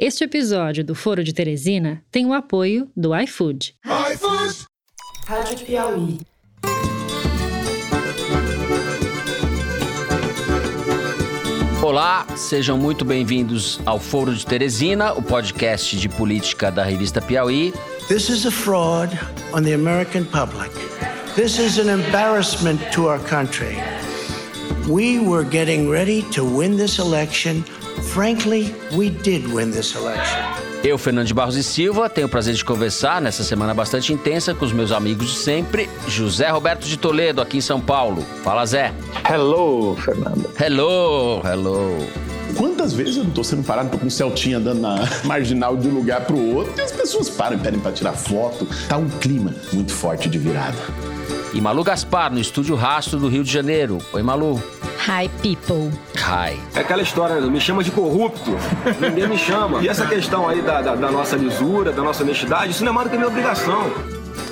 Este episódio do Foro de Teresina tem o apoio do iFood. iFood! Rádio Piauí. Olá, sejam muito bem-vindos ao Foro de Teresina, o podcast de política da revista Piauí. This is a fraud on the American public. This is an embarrassment to our country. We were getting ready to win this election. Frankly, we did win this election. Eu, Fernando de Barros e Silva, tenho o prazer de conversar nessa semana bastante intensa com os meus amigos de sempre, José Roberto de Toledo, aqui em São Paulo. Fala, Zé. Hello, Fernando. Hello, hello. Quantas vezes eu não tô sendo parado, tô com um Celtinha andando na marginal de um lugar pro outro e as pessoas param e pedem pra tirar foto. Tá um clima muito forte de virada. E Malu Gaspar, no estúdio Rastro do Rio de Janeiro. Oi, Malu. Hi, people. Hi. É aquela história, me chama de corrupto, ninguém me chama. E essa questão aí da, da, da nossa lisura, da nossa honestidade, isso não é mais do que minha obrigação.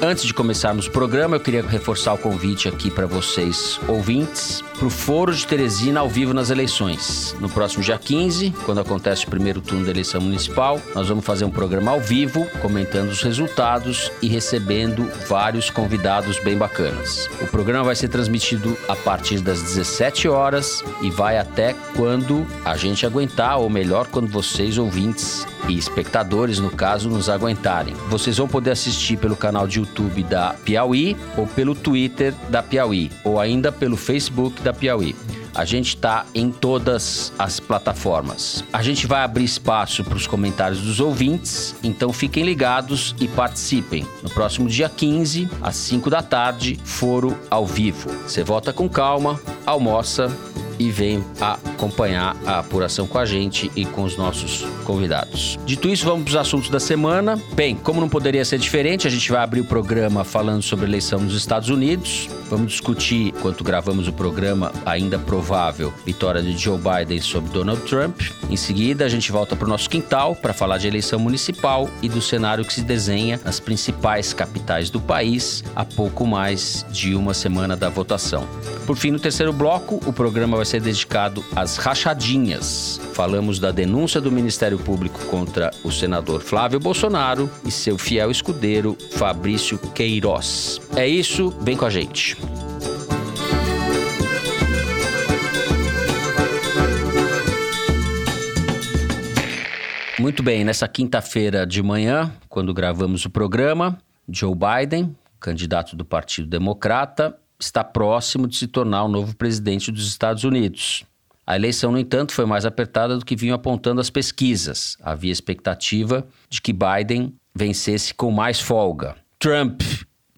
Antes de começarmos o programa, eu queria reforçar o convite aqui para vocês, ouvintes, para o Foro de Teresina ao vivo nas eleições. No próximo dia 15, quando acontece o primeiro turno da eleição municipal, nós vamos fazer um programa ao vivo, comentando os resultados e recebendo vários convidados bem bacanas. O programa vai ser transmitido a partir das 17 horas e vai até quando a gente aguentar, ou melhor, quando vocês, ouvintes, e espectadores, no caso, nos aguentarem. Vocês vão poder assistir pelo canal de YouTube da Piauí ou pelo Twitter da Piauí ou ainda pelo Facebook da Piauí. A gente está em todas as plataformas. A gente vai abrir espaço para os comentários dos ouvintes, então fiquem ligados e participem. No próximo dia 15, às 5 da tarde, foro ao vivo. Você volta com calma, almoça e vem acompanhar a apuração com a gente e com os nossos convidados. Dito isso, vamos para os assuntos da semana. Bem, como não poderia ser diferente, a gente vai abrir o programa falando sobre a eleição nos Estados Unidos. Vamos discutir, enquanto gravamos o programa, ainda provável vitória de Joe Biden sobre Donald Trump. Em seguida, a gente volta para o nosso quintal para falar de eleição municipal e do cenário que se desenha nas principais capitais do país a pouco mais de uma semana da votação. Por fim, no terceiro bloco, o programa vai ser dedicado às rachadinhas. Falamos da denúncia do Ministério Público contra o senador Flávio Bolsonaro e seu fiel escudeiro Fabrício Queiroz. É isso, vem com a gente. Muito bem, nessa quinta-feira de manhã, quando gravamos o programa, Joe Biden, candidato do Partido Democrata, está próximo de se tornar o novo presidente dos Estados Unidos. A eleição, no entanto, foi mais apertada do que vinham apontando as pesquisas. Havia expectativa de que Biden vencesse com mais folga. Trump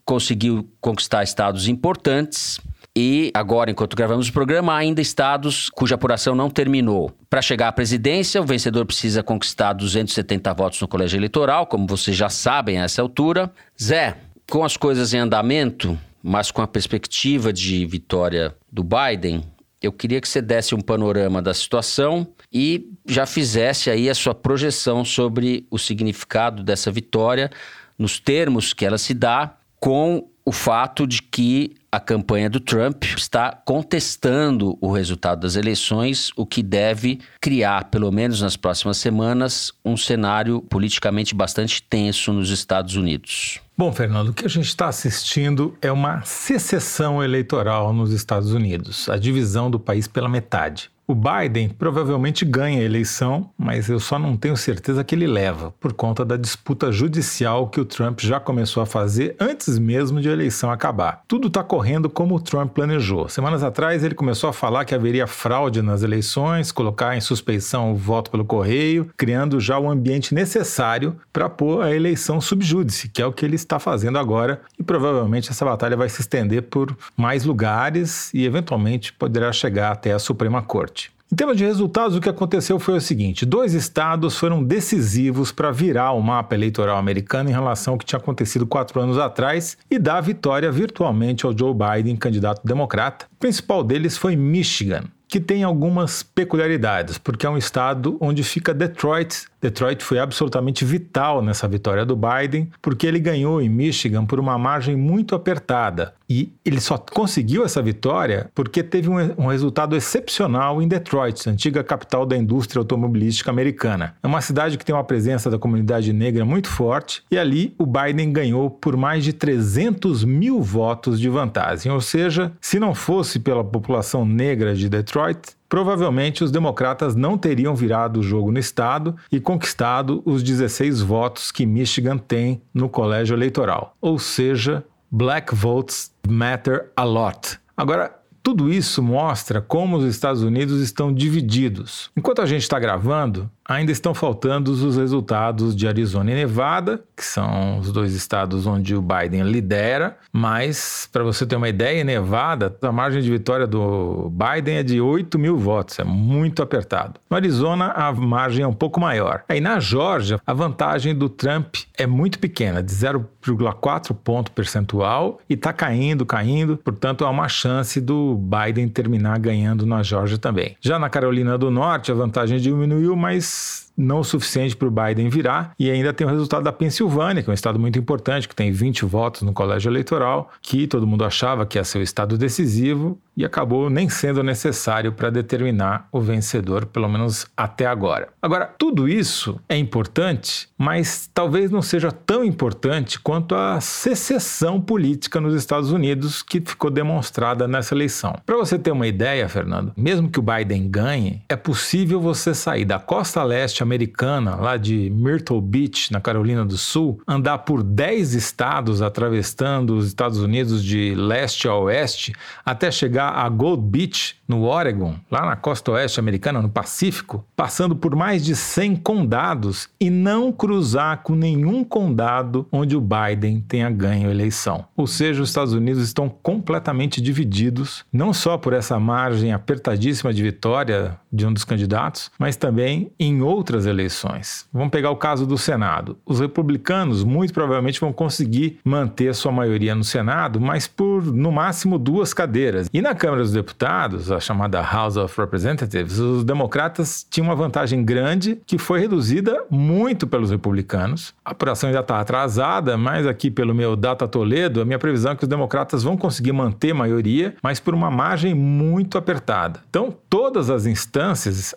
conseguiu conquistar estados importantes e agora, enquanto gravamos o programa, ainda estados cuja apuração não terminou. Para chegar à presidência, o vencedor precisa conquistar 270 votos no colégio eleitoral, como vocês já sabem a essa altura. Zé, com as coisas em andamento, mas com a perspectiva de vitória do Biden, eu queria que você desse um panorama da situação e já fizesse aí a sua projeção sobre o significado dessa vitória nos termos que ela se dá com o fato de que a campanha do Trump está contestando o resultado das eleições, o que deve criar, pelo menos nas próximas semanas, um cenário politicamente bastante tenso nos Estados Unidos. Bom, Fernando, o que a gente está assistindo é uma secessão eleitoral nos Estados Unidos, a divisão do país pela metade. O Biden provavelmente ganha a eleição, mas eu só não tenho certeza que ele leva, por conta da disputa judicial que o Trump já começou a fazer antes mesmo de a eleição acabar. Tudo está correndo como o Trump planejou. Semanas atrás ele começou a falar que haveria fraude nas eleições, colocar em suspeição o voto pelo correio, criando já o ambiente necessário para pôr a eleição subjúdice, que é o que ele está fazendo agora, e provavelmente essa batalha vai se estender por mais lugares e eventualmente poderá chegar até a Suprema Corte. Em termos de resultados, o que aconteceu foi o seguinte: dois estados foram decisivos para virar o mapa eleitoral americano em relação ao que tinha acontecido quatro anos atrás e dar vitória virtualmente ao Joe Biden, candidato democrata. O principal deles foi Michigan, que tem algumas peculiaridades, porque é um estado onde fica Detroit, Detroit foi absolutamente vital nessa vitória do Biden, porque ele ganhou em Michigan por uma margem muito apertada. E ele só conseguiu essa vitória porque teve um, um resultado excepcional em Detroit, antiga capital da indústria automobilística americana. É uma cidade que tem uma presença da comunidade negra muito forte, e ali o Biden ganhou por mais de 300 mil votos de vantagem. Ou seja, se não fosse pela população negra de Detroit, provavelmente os democratas não teriam virado o jogo no estado e conquistado os 16 votos que Michigan tem no colégio eleitoral. Ou seja, black votes matter a lot. Agora, tudo isso mostra como os Estados Unidos estão divididos. Enquanto a gente está gravando, ainda estão faltando os resultados de Arizona e Nevada, que são os dois estados onde o Biden lidera, mas para você ter uma ideia, em Nevada, a margem de vitória do Biden é de 8 mil votos, é muito apertado. No Arizona, a margem é um pouco maior. Aí na Geórgia, a vantagem do Trump é muito pequena, de 0,4 ponto percentual, e está caindo, caindo, portanto há uma chance do Biden terminar ganhando na Geórgia também. Já na Carolina do Norte, a vantagem diminuiu, mas of não o suficiente para o Biden virar. E ainda tem o resultado da Pensilvânia, que é um estado muito importante, que tem 20 votos no colégio eleitoral, que todo mundo achava que ia ser o estado decisivo e acabou nem sendo necessário para determinar o vencedor, pelo menos até agora. Agora, tudo isso é importante, mas talvez não seja tão importante quanto a secessão política nos Estados Unidos que ficou demonstrada nessa eleição. Para você ter uma ideia, Fernando, mesmo que o Biden ganhe, é possível você sair da costa leste americana, lá de Myrtle Beach, na Carolina do Sul, andar por 10 estados atravessando os Estados Unidos de leste a oeste até chegar a Gold Beach, no Oregon, lá na costa oeste americana, no Pacífico, passando por mais de 100 condados e não cruzar com nenhum condado onde o Biden tenha ganho a eleição. Ou seja, os Estados Unidos estão completamente divididos, não só por essa margem apertadíssima de vitória de um dos candidatos, mas também em outras eleições. Vamos pegar o caso do Senado. Os republicanos muito provavelmente vão conseguir manter sua maioria no Senado, mas por no máximo duas cadeiras. E na Câmara dos Deputados, a chamada House of Representatives, os democratas tinham uma vantagem grande que foi reduzida muito pelos republicanos. A apuração já está atrasada, mas aqui pelo meu Data Toledo, a minha previsão é que os democratas vão conseguir manter maioria, mas por uma margem muito apertada. Então, todas as instâncias,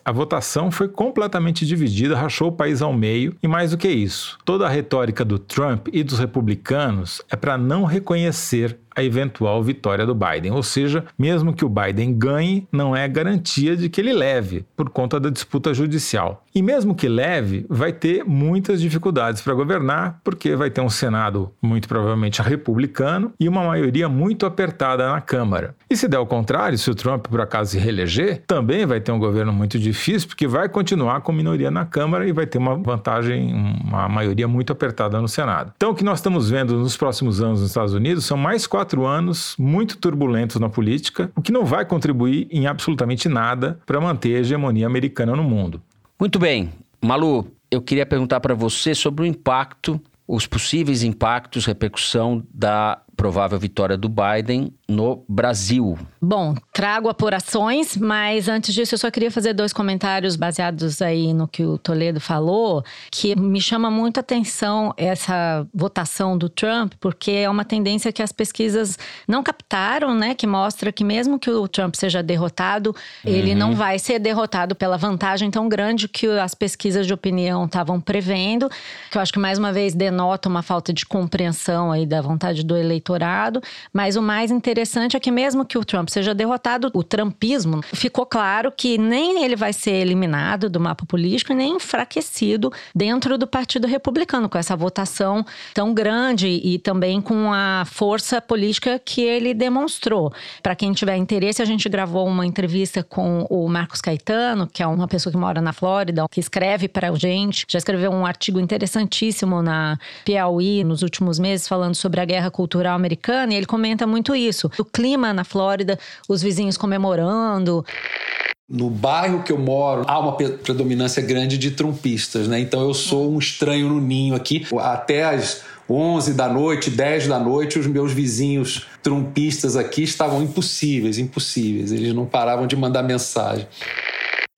a votação foi completamente dividida, rachou o país ao meio, e mais do que isso, toda a retórica do Trump e dos republicanos é para não reconhecer a eventual vitória do Biden. Ou seja, mesmo que o Biden ganhe, não é garantia de que ele leve, por conta da disputa judicial. E mesmo que leve, vai ter muitas dificuldades para governar, porque vai ter um Senado muito provavelmente republicano e uma maioria muito apertada na Câmara. E se der o contrário, se o Trump por acaso se reeleger, também vai ter um governo muito difícil, porque vai continuar com minoria na Câmara e vai ter uma vantagem, uma maioria muito apertada no Senado. Então, o que nós estamos vendo nos próximos anos nos Estados Unidos são mais quatro quatro anos muito turbulentos na política, o que não vai contribuir em absolutamente nada para manter a hegemonia americana no mundo. Muito bem. Malu, eu queria perguntar para você sobre o impacto, os possíveis impactos, repercussão da provável vitória do Biden no Brasil. Bom, trago apurações, mas antes disso eu só queria fazer dois comentários baseados aí no que o Toledo falou, que me chama muito a atenção essa votação do Trump, porque é uma tendência que as pesquisas não captaram, né, que mostra que mesmo que o Trump seja derrotado, uhum. ele não vai ser derrotado pela vantagem tão grande que as pesquisas de opinião estavam prevendo, que eu acho que mais uma vez denota uma falta de compreensão aí da vontade do eleitor eleitorado, mas o mais interessante é que mesmo que o Trump seja derrotado, o trumpismo ficou claro que nem ele vai ser eliminado do mapa político nem enfraquecido dentro do Partido Republicano com essa votação tão grande e também com a força política que ele demonstrou. Para quem tiver interesse, a gente gravou uma entrevista com o Marcos Caetano, que é uma pessoa que mora na Flórida, que escreve para a gente, já escreveu um artigo interessantíssimo na Piauí nos últimos meses falando sobre a guerra cultural americana e ele comenta muito isso. O clima na Flórida, os vizinhos comemorando. No bairro que eu moro, há uma predominância grande de trumpistas, né? Então eu sou um estranho no ninho aqui. Até as 11 da noite, 10 da noite, os meus vizinhos trumpistas aqui estavam impossíveis, impossíveis. Eles não paravam de mandar mensagem.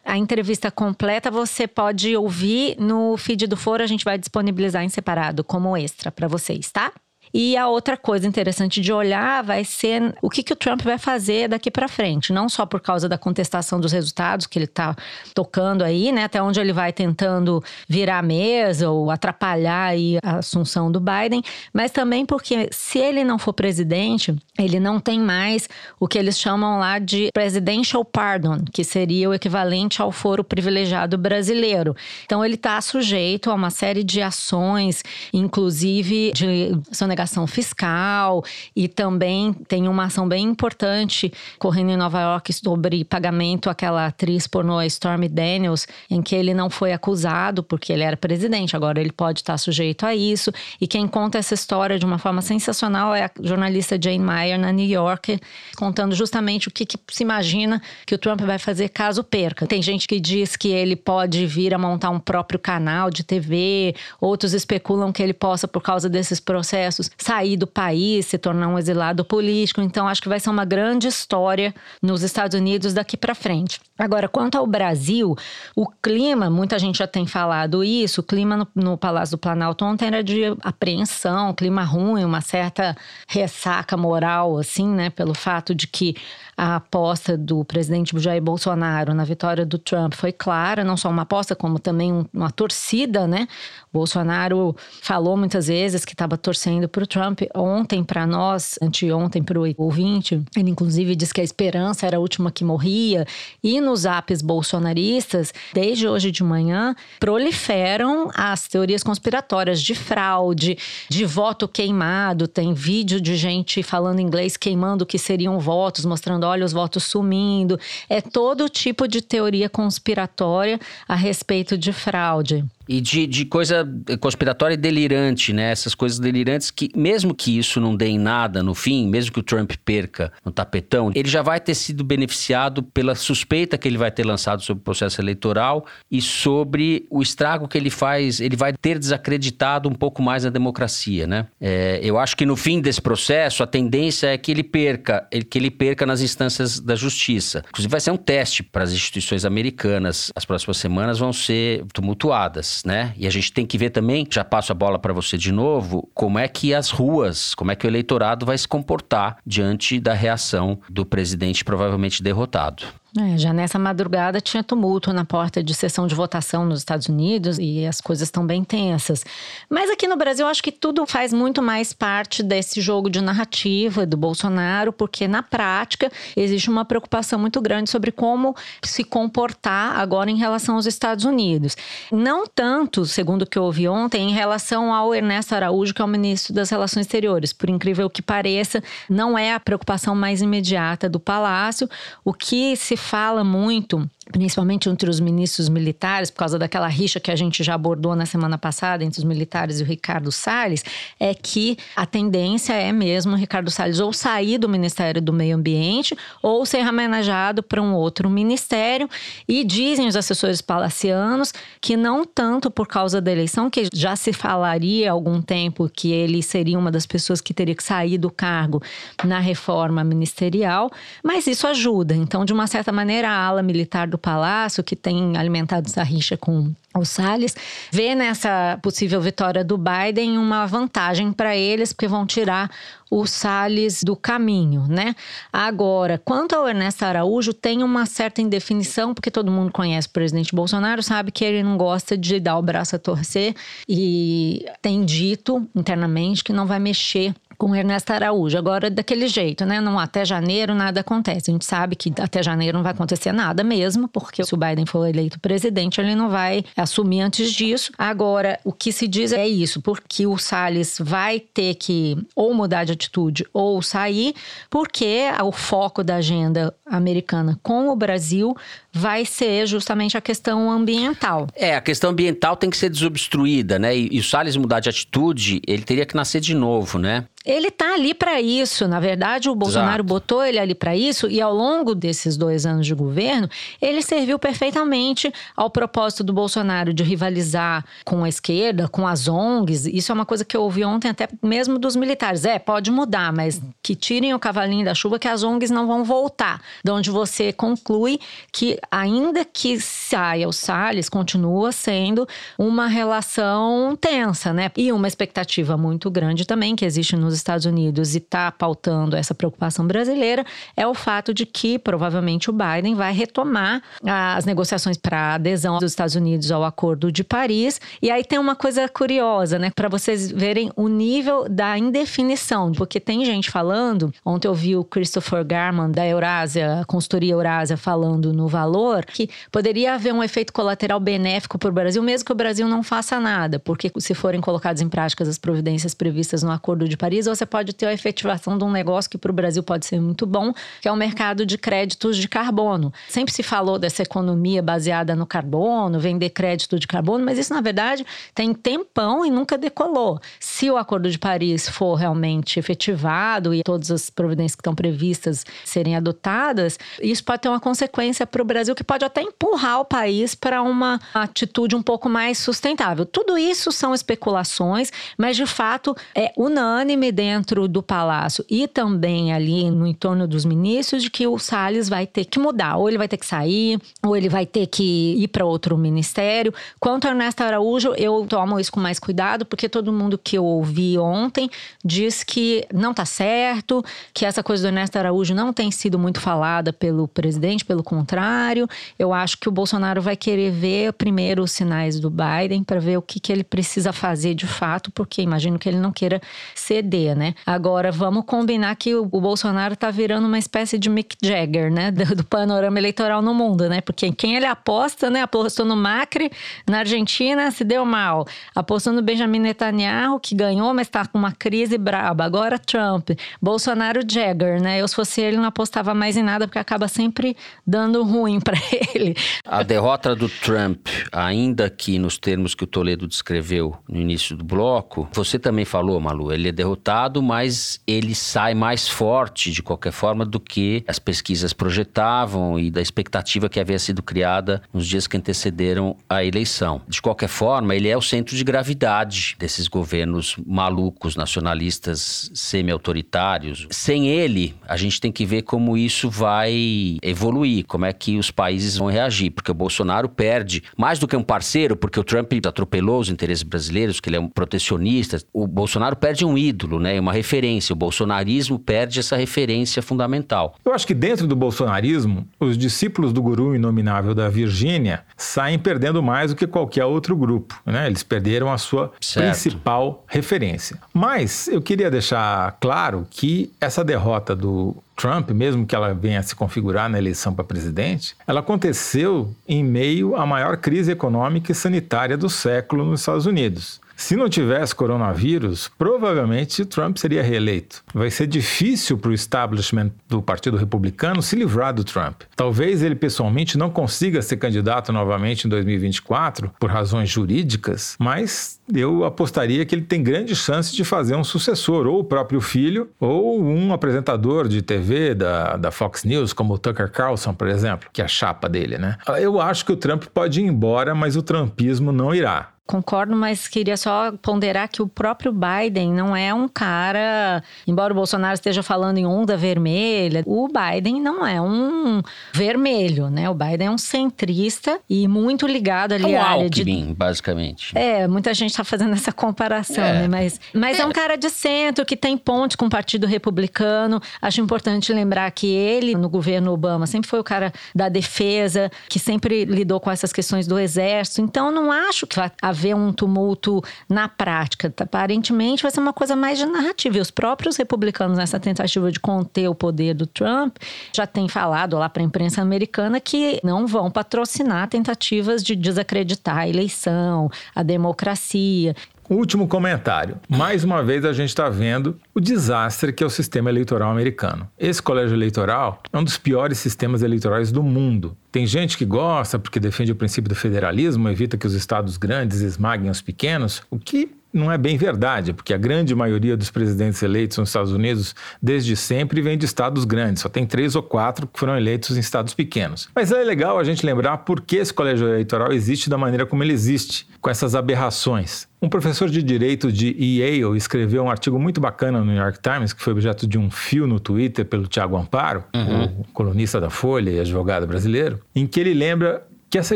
A entrevista completa você pode ouvir no feed do Foro, a gente vai disponibilizar em separado como extra para vocês, tá? E a outra coisa interessante de olhar vai ser o que, que o Trump vai fazer daqui para frente, não só por causa da contestação dos resultados que ele está tocando aí, né, até onde ele vai tentando virar a mesa ou atrapalhar aí a assunção do Biden, mas também porque se ele não for presidente, ele não tem mais o que eles chamam lá de presidential pardon, que seria o equivalente ao foro privilegiado brasileiro. Então ele está sujeito a uma série de ações, inclusive de sonegação sonegação fiscal e também tem uma ação bem importante correndo em Nova York sobre pagamento àquela atriz pornô Stormy Daniels, em que ele não foi acusado porque ele era presidente, agora ele pode estar sujeito a isso. E quem conta essa história de uma forma sensacional é a jornalista Jane Meyer na New York, contando justamente o que, que se imagina que o Trump vai fazer caso perca. Tem gente que diz que ele pode vir a montar um próprio canal de TV, outros especulam que ele possa, por causa desses processos, sair do país, se tornar um exilado político. Então, acho que vai ser uma grande história nos Estados Unidos daqui para frente. Agora, quanto ao Brasil, o clima, muita gente já tem falado isso, o clima no, no Palácio do Planalto ontem era de apreensão, clima ruim, uma certa ressaca moral, assim, né, pelo fato de que a aposta do presidente Jair Bolsonaro na vitória do Trump foi clara, não só uma aposta, como também uma torcida, né? Bolsonaro falou muitas vezes que estava torcendo para o Trump. Ontem, para nós, anteontem, para o ouvinte, ele inclusive disse que a esperança era a última que morria. E nos apps bolsonaristas, desde hoje de manhã, proliferam as teorias conspiratórias de fraude, de voto queimado. Tem vídeo de gente falando inglês queimando que seriam votos, mostrando, olha, os votos sumindo. É todo tipo de teoria conspiratória a respeito de fraude. E de, de coisa conspiratória e delirante, né? Essas coisas delirantes que, mesmo que isso não dê em nada no fim, mesmo que o Trump perca no tapetão, ele já vai ter sido beneficiado pela suspeita que ele vai ter lançado sobre o processo eleitoral e sobre o estrago que ele faz. Ele vai ter desacreditado um pouco mais a democracia, né? É, eu acho que no fim desse processo, a tendência é que ele perca, que ele perca nas instâncias da justiça. Inclusive, vai ser um teste para as instituições americanas. As próximas semanas vão ser tumultuadas né? E a gente tem que ver também, já passo a bola para você de novo, como é que as ruas, como é que o eleitorado vai se comportar diante da reação do presidente provavelmente derrotado. É, já nessa madrugada tinha tumulto na porta de sessão de votação nos Estados Unidos e as coisas estão bem tensas. Mas aqui no Brasil, acho que tudo faz muito mais parte desse jogo de narrativa do Bolsonaro, porque na prática existe uma preocupação muito grande sobre como se comportar agora em relação aos Estados Unidos. Não tanto, segundo o que eu ouvi ontem, em relação ao Ernesto Araújo, que é o ministro das Relações Exteriores. Por incrível que pareça, não é a preocupação mais imediata do Palácio. O que se fala muito principalmente entre os ministros militares, por causa daquela rixa que a gente já abordou na semana passada entre os militares e o Ricardo Salles, é que a tendência é mesmo o Ricardo Salles ou sair do Ministério do Meio Ambiente ou ser homenageado para um outro ministério. E dizem os assessores palacianos que não tanto por causa da eleição, que já se falaria há algum tempo que ele seria uma das pessoas que teria que sair do cargo na reforma ministerial, mas isso ajuda. Então, de uma certa maneira, a ala militar do Palácio, que tem alimentado essa rixa com o Salles, vê nessa possível vitória do Biden uma vantagem para eles, porque vão tirar o Salles do caminho, né? Agora, quanto ao Ernesto Araújo, tem uma certa indefinição, porque todo mundo conhece o presidente Bolsonaro, sabe que ele não gosta de dar o braço a torcer e tem dito internamente que não vai mexer com Ernesto Araújo. Agora, daquele jeito, né? Não, até janeiro nada acontece. A gente sabe que até janeiro não vai acontecer nada mesmo, porque se o Biden for eleito presidente, ele não vai assumir antes disso. Agora, o que se diz é isso, porque o Salles vai ter que ou mudar de atitude ou sair, porque o foco da agenda americana com o Brasil vai ser justamente a questão ambiental. É, a questão ambiental tem que ser desobstruída, né? E, e o Salles mudar de atitude, ele teria que nascer de novo, né? Ele tá ali para isso. Na verdade, o Bolsonaro Exato. botou ele ali para isso e ao longo desses dois anos de governo, ele serviu perfeitamente ao propósito do Bolsonaro de rivalizar com a esquerda, com as ONGs. Isso é uma coisa que eu ouvi ontem até mesmo dos militares. É, pode mudar, mas que tirem o cavalinho da chuva que as ONGs não vão voltar. De onde você conclui que ainda que saia o Salles, continua sendo uma relação tensa, né? E uma expectativa muito grande também que existe nos Estados Unidos e está pautando essa preocupação brasileira é o fato de que provavelmente o Biden vai retomar as negociações para adesão dos Estados Unidos ao Acordo de Paris. E aí tem uma coisa curiosa, né? Para vocês verem o nível da indefinição, porque tem gente falando. Ontem eu vi o Christopher Garman da Eurásia, consultoria Eurásia, falando no valor que poderia haver um efeito colateral benéfico para o Brasil, mesmo que o Brasil não faça nada, porque se forem colocadas em prática as providências previstas no Acordo de Paris, você pode ter a efetivação de um negócio que para o Brasil pode ser muito bom, que é o mercado de créditos de carbono. Sempre se falou dessa economia baseada no carbono, vender crédito de carbono, mas isso na verdade tem tempão e nunca decolou. Se o Acordo de Paris for realmente efetivado e todas as providências que estão previstas serem adotadas, isso pode ter uma consequência para o Brasil que pode até empurrar o país para uma atitude um pouco mais sustentável. Tudo isso são especulações, mas de fato é unânime dentro do palácio e também ali no entorno dos ministros de que o Salles vai ter que mudar, ou ele vai ter que sair, ou ele vai ter que ir para outro ministério. Quanto a Ernesto Araújo, eu tomo isso com mais cuidado, porque todo mundo que eu ouvi ontem diz que não tá certo, que essa coisa do Ernesto Araújo não tem sido muito falada pelo presidente, pelo contrário. Eu acho que o Bolsonaro vai querer ver primeiro os sinais do Biden para ver o que, que ele precisa fazer de fato, porque imagino que ele não queira ceder, né? Agora, vamos combinar que o, Bolsonaro tá virando uma espécie de Mick Jagger, né? Do, do, panorama eleitoral no mundo, né? Porque quem ele aposta, né? Apostou no Macri, na Argentina, se deu mal. Apostou no Benjamin Netanyahu, que ganhou, mas tá com uma crise braba. Agora Trump. Bolsonaro Jagger, né? Eu, se fosse ele, não apostava mais em nada, porque acaba sempre dando ruim para ele. A derrota do Trump, ainda que nos termos que o Toledo descreveu no início do bloco, você também falou, Malu, ele é derrotado, mas ele sai mais forte de qualquer forma do que as pesquisas projetavam e da expectativa que havia sido criada nos dias que antecederam a eleição. De qualquer forma, ele é o centro de gravidade desses governos malucos, nacionalistas, semi-autoritários. Sem ele, a gente tem que ver como isso vai evoluir, como é que os países vão reagir, porque o Bolsonaro perde mais do que um parceiro, porque o Trump atropelou os interesses brasileiros, que ele é um protecionista. O Bolsonaro perde um ídolo, né, uma referência. O bolsonarismo perde essa referência fundamental. Eu acho que dentro do bolsonarismo, os discípulos do guru inominável da Virgínia saem perdendo mais do que qualquer outro grupo, né? Eles perderam a sua Certo. principal referência. Mas eu queria deixar claro que essa derrota do Trump, mesmo que ela venha a se configurar na eleição para presidente, ela aconteceu em meio à maior crise econômica e sanitária do século nos Estados Unidos. Se não tivesse coronavírus, provavelmente Trump seria reeleito. Vai ser difícil para o establishment do Partido Republicano se livrar do Trump. Talvez ele pessoalmente não consiga ser candidato novamente em 2024 por razões jurídicas, mas eu apostaria que ele tem grande chance de fazer um sucessor, ou o próprio filho, ou um apresentador de TV da, da Fox News, como o Tucker Carlson, por exemplo, que é a chapa dele, né? Eu acho que o Trump pode ir embora, mas o trumpismo não irá. Concordo, mas queria só ponderar que o próprio Biden não é um cara. Embora o Bolsonaro esteja falando em onda vermelha, o Biden não é um vermelho, né? O Biden é um centrista e muito ligado ali É à área de. Alckmin, basicamente. É, muita gente está fazendo essa comparação, É. né? Mas, mas é. um cara de centro que tem pontes com o Partido Republicano. Acho importante lembrar que ele, no governo Obama, sempre foi o cara da defesa, que sempre lidou com essas questões do exército. Então, não acho que vai haver um tumulto na prática. Aparentemente, vai ser uma coisa mais de narrativa. E os próprios republicanos, nessa tentativa de conter o poder do Trump, já têm falado lá para a imprensa americana que não vão patrocinar tentativas de desacreditar a eleição, a democracia. Último comentário. Mais uma vez a gente está vendo o desastre que é o sistema eleitoral americano. Esse colégio eleitoral é um dos piores sistemas eleitorais do mundo. Tem gente que gosta porque defende o princípio do federalismo, evita que os estados grandes esmaguem os pequenos, o que não é bem verdade, porque a grande maioria dos presidentes eleitos nos Estados Unidos, desde sempre, vem de estados grandes. Só tem três ou quatro que foram eleitos em estados pequenos. Mas é legal a gente lembrar por que esse colégio eleitoral existe da maneira como ele existe, com essas aberrações. Um professor de direito de Yale escreveu um artigo muito bacana no New York Times, que foi objeto de um fio no Twitter pelo Tiago Amparo, uhum. o colunista da Folha e advogado brasileiro, em que ele lembra que essa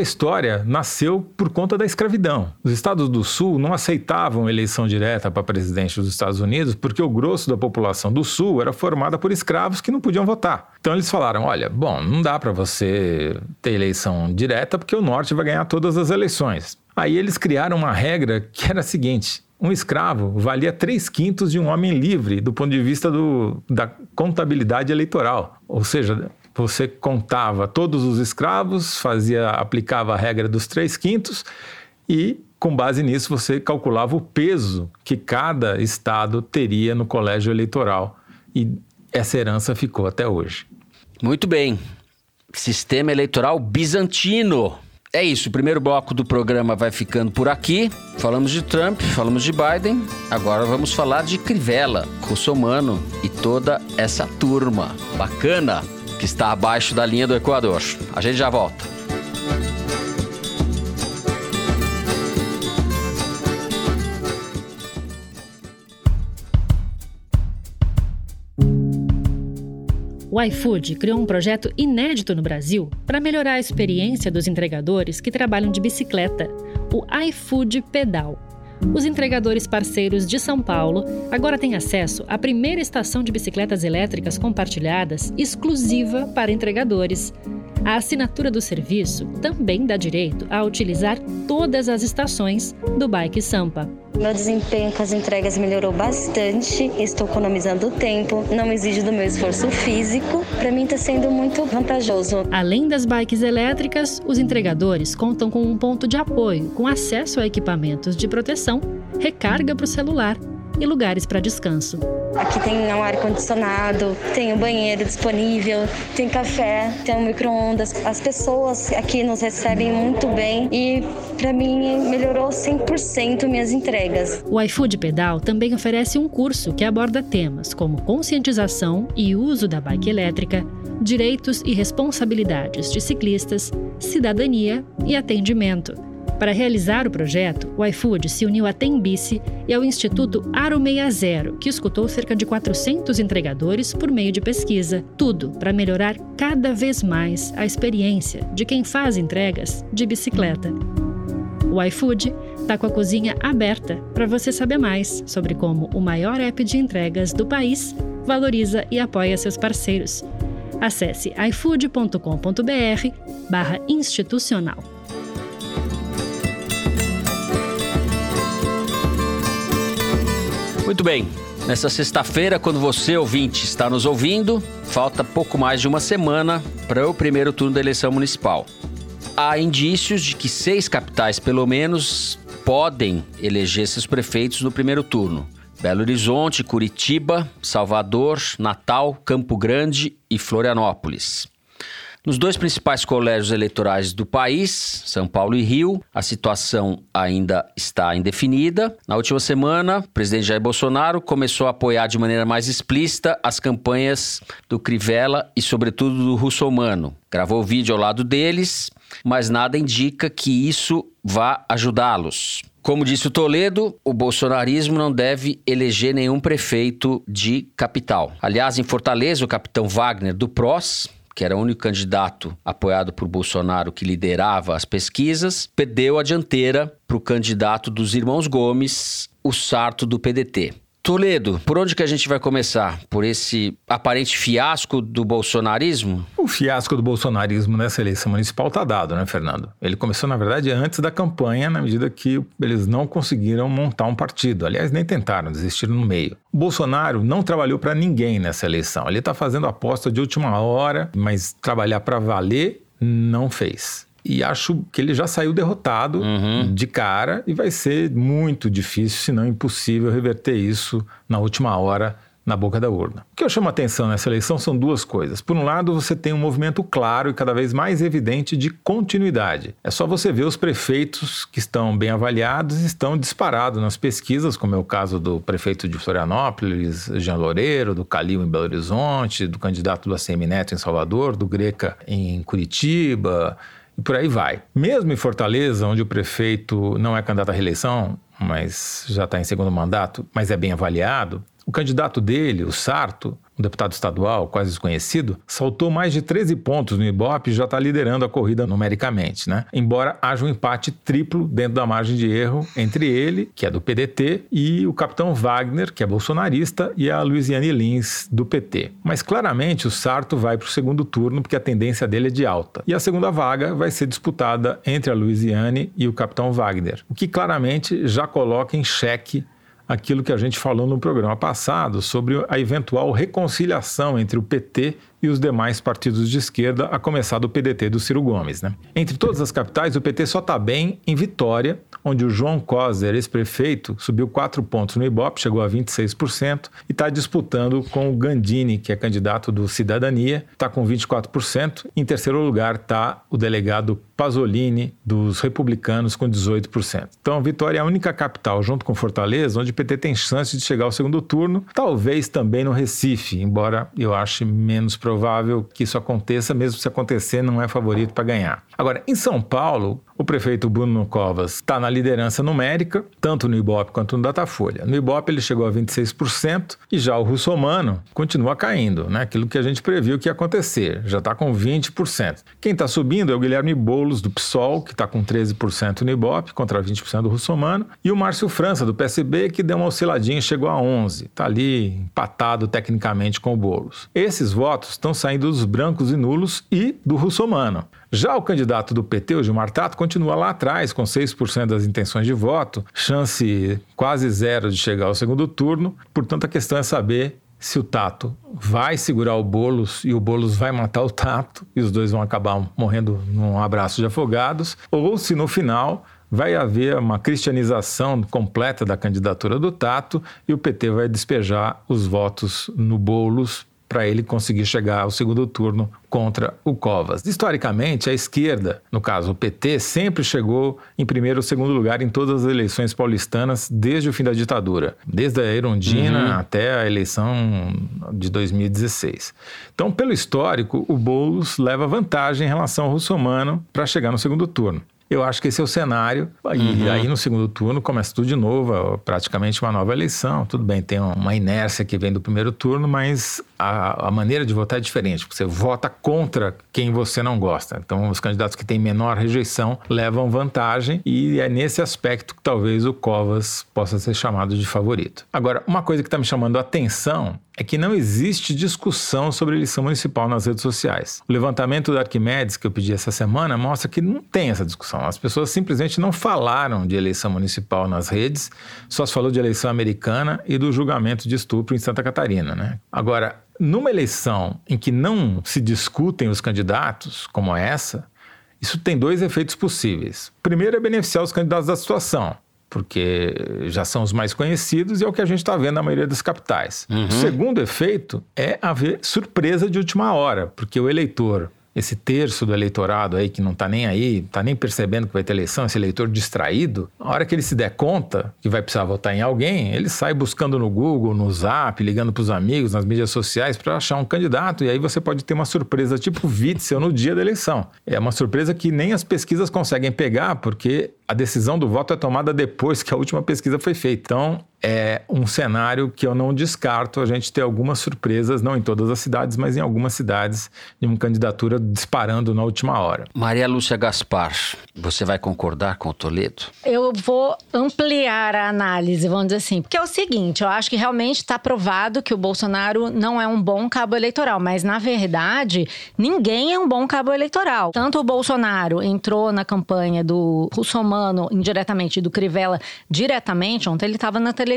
história nasceu por conta da escravidão. Os estados do Sul não aceitavam eleição direta para presidente dos Estados Unidos porque o grosso da população do Sul era formada por escravos que não podiam votar. Então eles falaram: olha, bom, não dá para você ter eleição direta porque o Norte vai ganhar todas as eleições. Aí eles criaram uma regra que era a seguinte: um escravo valia três quintos de um homem livre do ponto de vista do, da contabilidade eleitoral. Ou seja, você contava todos os escravos, fazia, aplicava a regra dos três quintos e, com base nisso, você calculava o peso que cada estado teria no colégio eleitoral. E essa herança ficou até hoje. Muito bem. Sistema eleitoral bizantino. É isso, o primeiro bloco do programa vai ficando por aqui. Falamos de Trump, falamos de Biden, agora vamos falar de Crivella, Russomano e toda essa turma. Bacana! Que está abaixo da linha do Equador. A gente já volta. O iFood criou um projeto inédito no Brasil para melhorar a experiência dos entregadores que trabalham de bicicleta, o iFood Pedal. Os entregadores parceiros de São Paulo agora têm acesso à primeira estação de bicicletas elétricas compartilhadas exclusiva para entregadores. A assinatura do serviço também dá direito a utilizar todas as estações do Bike Sampa. Meu desempenho com as entregas melhorou bastante, estou economizando tempo, não exige do meu esforço físico. Para mim está sendo muito vantajoso. Além das bikes elétricas, os entregadores contam com um ponto de apoio com acesso a equipamentos de proteção, recarga para o celular e lugares para descanso. Aqui tem um ar-condicionado, tem um banheiro disponível, tem café, tem um micro-ondas. As pessoas aqui nos recebem muito bem e, para mim, melhorou 100% minhas entregas. O iFood Pedal também oferece um curso que aborda temas como conscientização e uso da bike elétrica, direitos e responsabilidades de ciclistas, cidadania e atendimento. Para realizar o projeto, o iFood se uniu à Tembice e ao Instituto Aro 60, que escutou cerca de 400 entregadores por meio de pesquisa. Tudo para melhorar cada vez mais a experiência de quem faz entregas de bicicleta. O iFood está com a cozinha aberta para você saber mais sobre como o maior app de entregas do país valoriza e apoia seus parceiros. Acesse ifood.com.br/institucional. Muito bem. Nessa sexta-feira, quando você, ouvinte, está nos ouvindo, falta pouco mais de uma semana para o primeiro turno da eleição municipal. Há indícios de que seis capitais, pelo menos, podem eleger seus prefeitos no primeiro turno. Belo Horizonte, Curitiba, Salvador, Natal, Campo Grande e Florianópolis. Nos dois principais colégios eleitorais do país, São Paulo e Rio, a situação ainda está indefinida. Na última semana, o presidente Jair Bolsonaro começou a apoiar de maneira mais explícita as campanhas do Crivella e, sobretudo, do Russomano. Gravou vídeo ao lado deles, mas nada indica que isso vá ajudá-los. Como disse o Toledo, o bolsonarismo não deve eleger nenhum prefeito de capital. Aliás, em Fortaleza, o capitão Wagner do PROS, que era o único candidato apoiado por Bolsonaro que liderava as pesquisas, perdeu a dianteira para o candidato dos irmãos Gomes, o Sarto do PDT. Toledo, por onde que a gente vai começar? Por esse aparente fiasco do bolsonarismo? O fiasco do bolsonarismo nessa eleição municipal está dado, né, Fernando? Ele começou, na verdade, antes da campanha, na medida que eles não conseguiram montar um partido. Aliás, nem tentaram, desistiram no meio. O Bolsonaro não trabalhou para ninguém nessa eleição. Ele está fazendo aposta de última hora, mas trabalhar para valer não fez e acho que ele já saiu derrotado uhum. de cara e vai ser muito difícil, se não impossível, reverter isso na última hora na boca da urna. O que eu chamo a atenção nessa eleição são duas coisas. Por um lado, você tem um movimento claro e cada vez mais evidente de continuidade. É só você ver os prefeitos que estão bem avaliados e estão disparados nas pesquisas, como é o caso do prefeito de Florianópolis, Jean Loureiro, do Calil em Belo Horizonte, do candidato do ACM Neto em Salvador, do Greca em Curitiba, e por aí vai. Mesmo em Fortaleza, onde o prefeito não é candidato à reeleição, mas já está em segundo mandato, mas é bem avaliado, o candidato dele, o Sarto, um deputado estadual quase desconhecido, saltou mais de 13 pontos no Ibope e já está liderando a corrida numericamente, né? Embora haja um empate triplo dentro da margem de erro entre ele, que é do PDT, e o capitão Wagner, que é bolsonarista, e a Luiziane Lins, do PT. Mas claramente o Sarto vai para o segundo turno porque a tendência dele é de alta. E a segunda vaga vai ser disputada entre a Luiziane e o capitão Wagner, o que claramente já coloca em xeque aquilo que a gente falou no programa passado sobre a eventual reconciliação entre o PT e os demais partidos de esquerda, a começar do PDT do Ciro Gomes. Né? Entre todas as capitais, o PT só está bem em Vitória, onde o João Coser, ex-prefeito, subiu quatro pontos no Ibope, chegou a 26%, e está disputando com o Gandini, que é candidato do Cidadania, está com 24%. Em terceiro lugar está o delegado Pasolini, dos republicanos, com 18%. Então, Vitória é a única capital, junto com Fortaleza, onde o PT tem chance de chegar ao segundo turno, talvez também no Recife, embora eu ache menos provável provável que isso aconteça, mesmo se acontecer, não é favorito para ganhar. Agora, em São Paulo, o prefeito Bruno Covas está na liderança numérica, tanto no Ibope quanto no Datafolha. No Ibope ele chegou a 26% e já o Russomano continua caindo, né? aquilo que a gente previu que ia acontecer, já está com 20%. Quem está subindo é o Guilherme Boulos, do PSOL, que está com 13% no Ibope, contra 20% do Russomano, e o Márcio França, do PSB, que deu uma osciladinha e chegou a 11%. Está ali empatado tecnicamente com o Boulos. Esses votos estão saindo dos brancos e nulos e do Russomano. Já o candidato do PT, o Gilmar Tato, continua lá atrás, com 6% das intenções de voto, chance quase zero de chegar ao segundo turno. Portanto, a questão é saber se o Tato vai segurar o Bolos e o Bolos vai matar o Tato e os dois vão acabar morrendo num abraço de afogados, ou se no final vai haver uma cristianização completa da candidatura do Tato e o PT vai despejar os votos no Bolos para ele conseguir chegar ao segundo turno contra o Covas. Historicamente, a esquerda, no caso o PT, sempre chegou em primeiro ou segundo lugar em todas as eleições paulistanas desde o fim da ditadura, desde a Erundina uhum. até a eleição de 2016. Então, pelo histórico, o Boulos leva vantagem em relação ao russomano para chegar no segundo turno. Eu acho que esse é o cenário. E uhum. aí no segundo turno começa tudo de novo, praticamente uma nova eleição. Tudo bem, tem uma inércia que vem do primeiro turno, mas a, a maneira de votar é diferente. Você vota contra quem você não gosta. Então os candidatos que têm menor rejeição levam vantagem e é nesse aspecto que talvez o Covas possa ser chamado de favorito. Agora, uma coisa que está me chamando a atenção é que não existe discussão sobre eleição municipal nas redes sociais. O levantamento da Arquimedes, que eu pedi essa semana, mostra que não tem essa discussão. As pessoas simplesmente não falaram de eleição municipal nas redes, só se falou de eleição americana e do julgamento de estupro em Santa Catarina. Né? Agora, numa eleição em que não se discutem os candidatos, como essa, isso tem dois efeitos possíveis. Primeiro é beneficiar os candidatos da situação porque já são os mais conhecidos e é o que a gente está vendo na maioria das capitais. Uhum. O segundo efeito é haver surpresa de última hora, porque o eleitor esse terço do eleitorado aí que não está nem aí, está nem percebendo que vai ter eleição, esse eleitor distraído, na hora que ele se der conta que vai precisar votar em alguém, ele sai buscando no Google, no Zap, ligando para os amigos, nas mídias sociais para achar um candidato e aí você pode ter uma surpresa tipo Witzel no dia da eleição. É uma surpresa que nem as pesquisas conseguem pegar porque a decisão do voto é tomada depois que a última pesquisa foi feita. Então, é um cenário que eu não descarto a gente ter algumas surpresas, não em todas as cidades, mas em algumas cidades, de uma candidatura disparando na última hora. Maria Lúcia Gaspar, você vai concordar com o Toledo? Eu vou ampliar a análise, vamos dizer assim, porque é o seguinte, eu acho que realmente está provado que o Bolsonaro não é um bom cabo eleitoral, mas na verdade, ninguém é um bom cabo eleitoral. Tanto o Bolsonaro entrou na campanha do Russomano Mano indiretamente e do Crivella diretamente. Ontem ele estava na televisão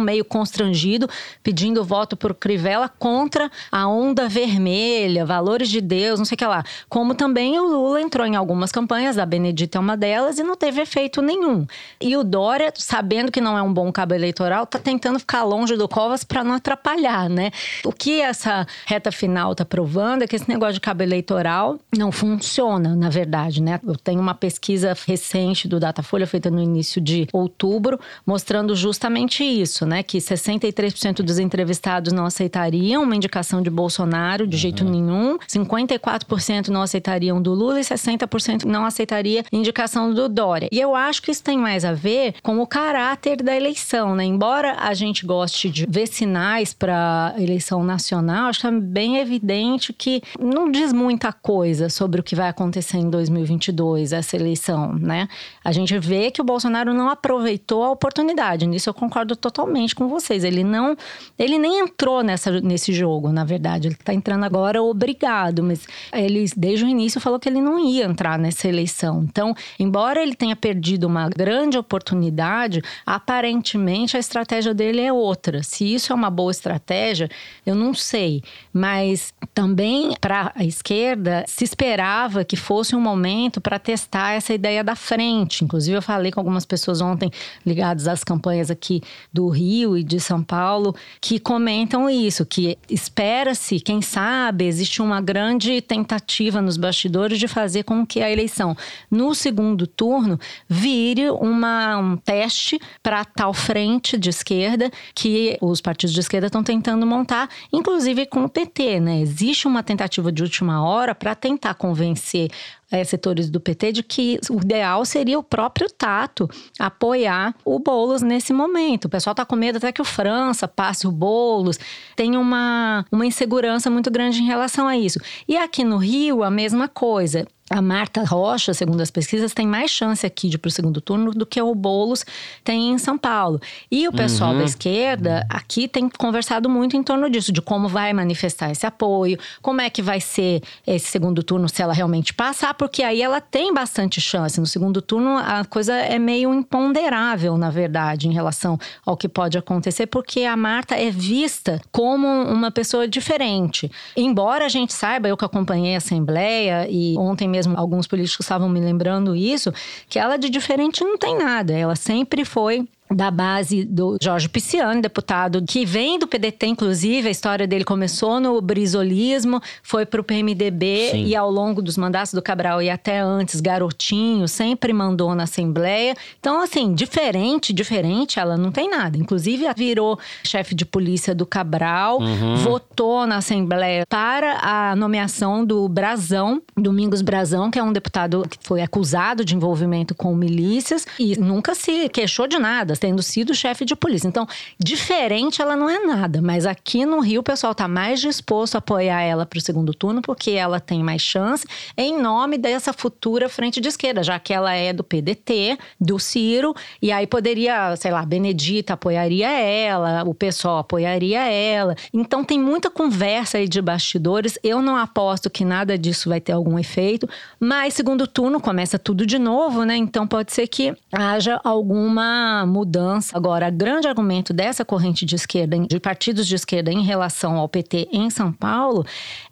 meio constrangido, pedindo voto por Crivella contra a onda vermelha, valores de Deus, não sei o que lá. Como também o Lula entrou em algumas campanhas, a Benedita é uma delas, e não teve efeito nenhum. E o Dória, sabendo que não é um bom cabo eleitoral, tá tentando ficar longe do Covas para não atrapalhar, né? O que essa reta final tá provando é que esse negócio de cabo eleitoral não funciona, na verdade, né? Eu tenho uma pesquisa recente do Datafolha feita no início de outubro, mostrando justamente isso, né? Que 63% dos entrevistados não aceitariam uma indicação de Bolsonaro de jeito uhum. nenhum, 54% não aceitariam do Lula e 60% não aceitaria indicação do Dória. E eu acho que isso tem mais a ver com o caráter da eleição, né? Embora a gente goste de ver sinais para eleição nacional, acho que é bem evidente que não diz muita coisa sobre o que vai acontecer em 2022 essa eleição, né? A gente vê que o Bolsonaro não aproveitou a oportunidade. Nisso eu concordo totalmente com vocês. Ele não, ele nem entrou nessa, nesse jogo, na verdade. Ele está entrando agora obrigado, mas ele desde o início falou que ele não ia entrar nessa eleição. Então, embora ele tenha perdido uma grande oportunidade, aparentemente a estratégia dele é outra. Se isso é uma boa estratégia, eu não sei, mas também para a esquerda se esperava que fosse um momento para testar essa ideia da frente. Inclusive eu falei com algumas pessoas ontem ligadas às campanhas aqui do Rio e de São Paulo que comentam isso, que espera-se, quem sabe, existe uma grande tentativa nos bastidores de fazer com que a eleição no segundo turno vire uma, um teste para tal frente de esquerda que os partidos de esquerda estão tentando montar, inclusive com o PT, né? Existe uma tentativa de última hora para tentar convencer é, setores do PT de que o ideal seria o próprio Tato apoiar o Boulos nesse momento. O pessoal está com medo até que o França passe o Boulos. Tem uma, uma insegurança muito grande em relação a isso. E aqui no Rio, a mesma coisa. A Marta Rocha, segundo as pesquisas, tem mais chance aqui de ir para o segundo turno do que o Boulos tem em São Paulo. E o pessoal uhum. da esquerda aqui tem conversado muito em torno disso, de como vai manifestar esse apoio, como é que vai ser esse segundo turno se ela realmente passar, porque aí ela tem bastante chance. No segundo turno, a coisa é meio imponderável, na verdade, em relação ao que pode acontecer, porque a Marta é vista como uma pessoa diferente. Embora a gente saiba, eu que acompanhei a Assembleia e ontem mesmo mesmo alguns políticos estavam me lembrando isso, que ela de diferente não tem nada. Ela sempre foi da base do Jorge Pisciani, deputado que vem do PDT, inclusive, a história dele começou no brisolismo, foi para o PMDB Sim. e ao longo dos mandatos do Cabral e até antes, garotinho, sempre mandou na Assembleia. Então, assim, diferente, diferente, ela não tem nada. Inclusive, virou chefe de polícia do Cabral, uhum. votou na Assembleia para a nomeação do Brazão, Domingos Brazão, que é um deputado que foi acusado de envolvimento com milícias e nunca se queixou de nada tendo sido chefe de polícia. Então, diferente ela não é nada, mas aqui no Rio o pessoal está mais disposto a apoiar ela para o segundo turno porque ela tem mais chance em nome dessa futura frente de esquerda, já que ela é do PDT, do Ciro, e aí poderia, sei lá, Benedita apoiaria ela, o pessoal apoiaria ela. Então tem muita conversa aí de bastidores. Eu não aposto que nada disso vai ter algum efeito, mas segundo turno começa tudo de novo, né? Então pode ser que haja alguma mudança mudança. Agora, grande argumento dessa corrente de esquerda, de partidos de esquerda em relação ao PT em São Paulo,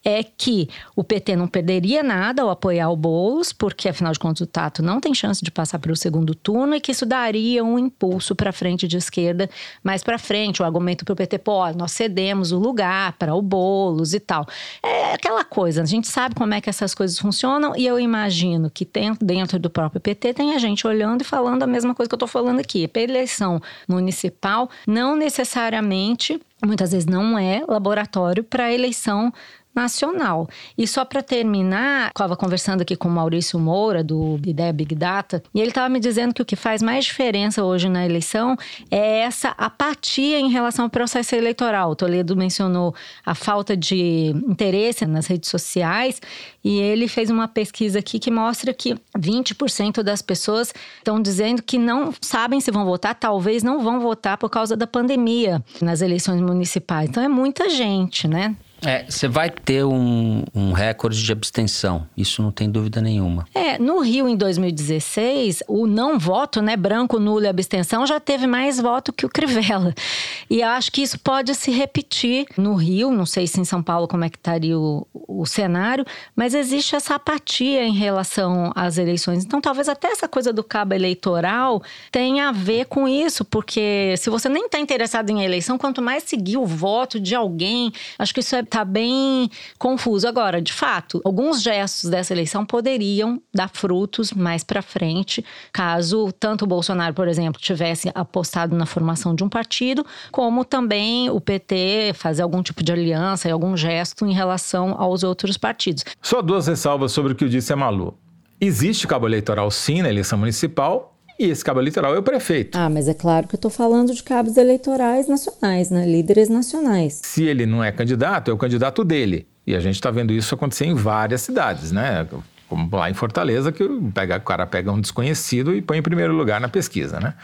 é que o PT não perderia nada ao apoiar o Boulos, porque afinal de contas o Tato não tem chance de passar para o segundo turno e que isso daria um impulso para a frente de esquerda mais para frente. O argumento para o PT, pô, nós cedemos o lugar para o Boulos e tal. É aquela coisa, a gente sabe como é que essas coisas funcionam e eu imagino que dentro do próprio PT tem a gente olhando e falando a mesma coisa que eu estou falando aqui. Ele eleição municipal não necessariamente, muitas vezes não é laboratório para eleição nacional. E só para terminar, estava conversando aqui com o Maurício Moura, do Ideia Big Data, e ele estava me dizendo que o que faz mais diferença hoje na eleição é essa apatia em relação ao processo eleitoral. O Toledo mencionou a falta de interesse nas redes sociais, e ele fez uma pesquisa aqui que mostra que 20% das pessoas estão dizendo que não sabem se vão votar, talvez não vão votar por causa da pandemia nas eleições municipais. Então é muita gente, né? É, você vai ter um, um recorde de abstenção, isso não tem dúvida nenhuma. É, no Rio em 2016, o não voto, né, branco, nulo e abstenção já teve mais voto que o Crivella. E acho que isso pode se repetir no Rio, não sei se em São Paulo como é que estaria o, o cenário, mas existe essa apatia em relação às eleições. Então talvez até essa coisa do cabo eleitoral tenha a ver com isso, porque se você nem está interessado em eleição, quanto mais seguir o voto de alguém, acho que isso está bem confuso. Agora, de fato, alguns gestos dessa eleição poderiam dar frutos mais para frente, caso tanto o Bolsonaro, por exemplo, tivesse apostado na formação de um partido, como também o PT fazer algum tipo de aliança e algum gesto em relação aos outros partidos. Só duas ressalvas sobre o que disse a Malu. Existe cabo eleitoral sim na eleição municipal, e esse cabo eleitoral é o prefeito. Ah, mas é claro que eu estou falando de cabos eleitorais nacionais, né? Líderes nacionais. Se ele não é candidato, é o candidato dele. E a gente está vendo isso acontecer em várias cidades, né? Como lá em Fortaleza, que pega, o cara pega um desconhecido e põe em primeiro lugar na pesquisa, né?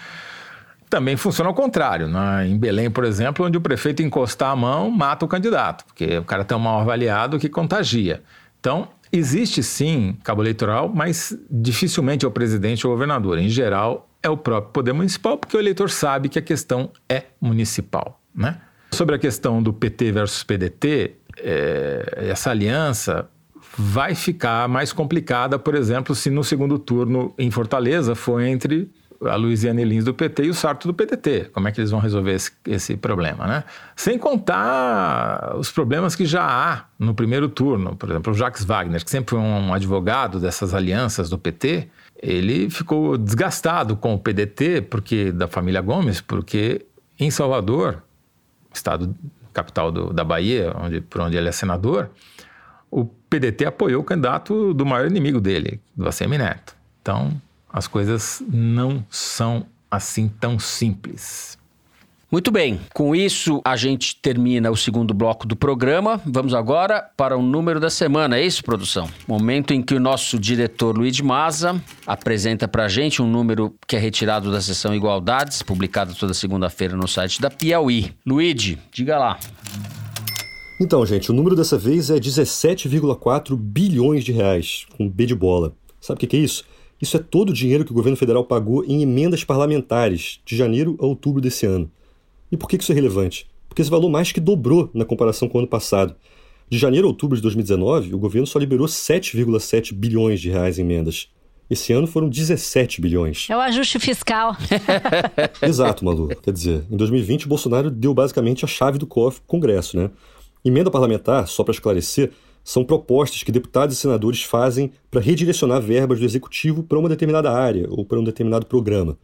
Também funciona ao contrário. Né? Em Belém, por exemplo, onde o prefeito encostar a mão, mata o candidato, porque o cara é tão mal avaliado que contagia. Então, Existe sim cabo eleitoral, mas dificilmente é o presidente ou o governador. Em geral, é o próprio poder municipal, porque o eleitor sabe que a questão é municipal. Né? Sobre a questão do PT versus PDT, é, essa aliança vai ficar mais complicada, por exemplo, se no segundo turno em Fortaleza for entre a Luiziane Lins do PT e o Sarto do PDT. Como é que eles vão resolver esse, esse, problema, né? Sem contar os problemas que já há no primeiro turno. Por exemplo, o Jacques Wagner, que sempre foi um advogado dessas alianças do PT, ele ficou desgastado com o PDT, porque da família Gomes, porque em Salvador, estado capital do, da Bahia, onde, por onde ele é senador, o PDT apoiou o candidato do maior inimigo dele, do ACM Neto. Então, as coisas não são assim tão simples. Muito bem, com isso a gente termina o segundo bloco do programa. Vamos agora para o número da semana, é isso, produção? Momento em que o nosso diretor Luiz Maza apresenta para a gente um número que é retirado da sessão Igualdades, publicado toda segunda-feira no site da Piauí. Luiz, diga lá. Então, gente, o número dessa vez é 17,4 bilhões de reais, com B de bola. Sabe o que é isso? Isso é todo o dinheiro que o governo federal pagou em emendas parlamentares de janeiro a outubro desse ano. E por que isso é relevante? Porque esse valor mais que dobrou na comparação com o ano passado. De janeiro a outubro de 2019, o governo só liberou 7,7 bilhões de reais em emendas. Esse ano foram 17 bilhões. É o ajuste fiscal. Exato, Malu. Quer dizer, em 2020 o Bolsonaro deu basicamente a chave do cofre pro Congresso, né? Emenda parlamentar, só para esclarecer, são propostas que deputados e senadores fazem para redirecionar verbas do executivo para uma determinada área ou para um determinado programa.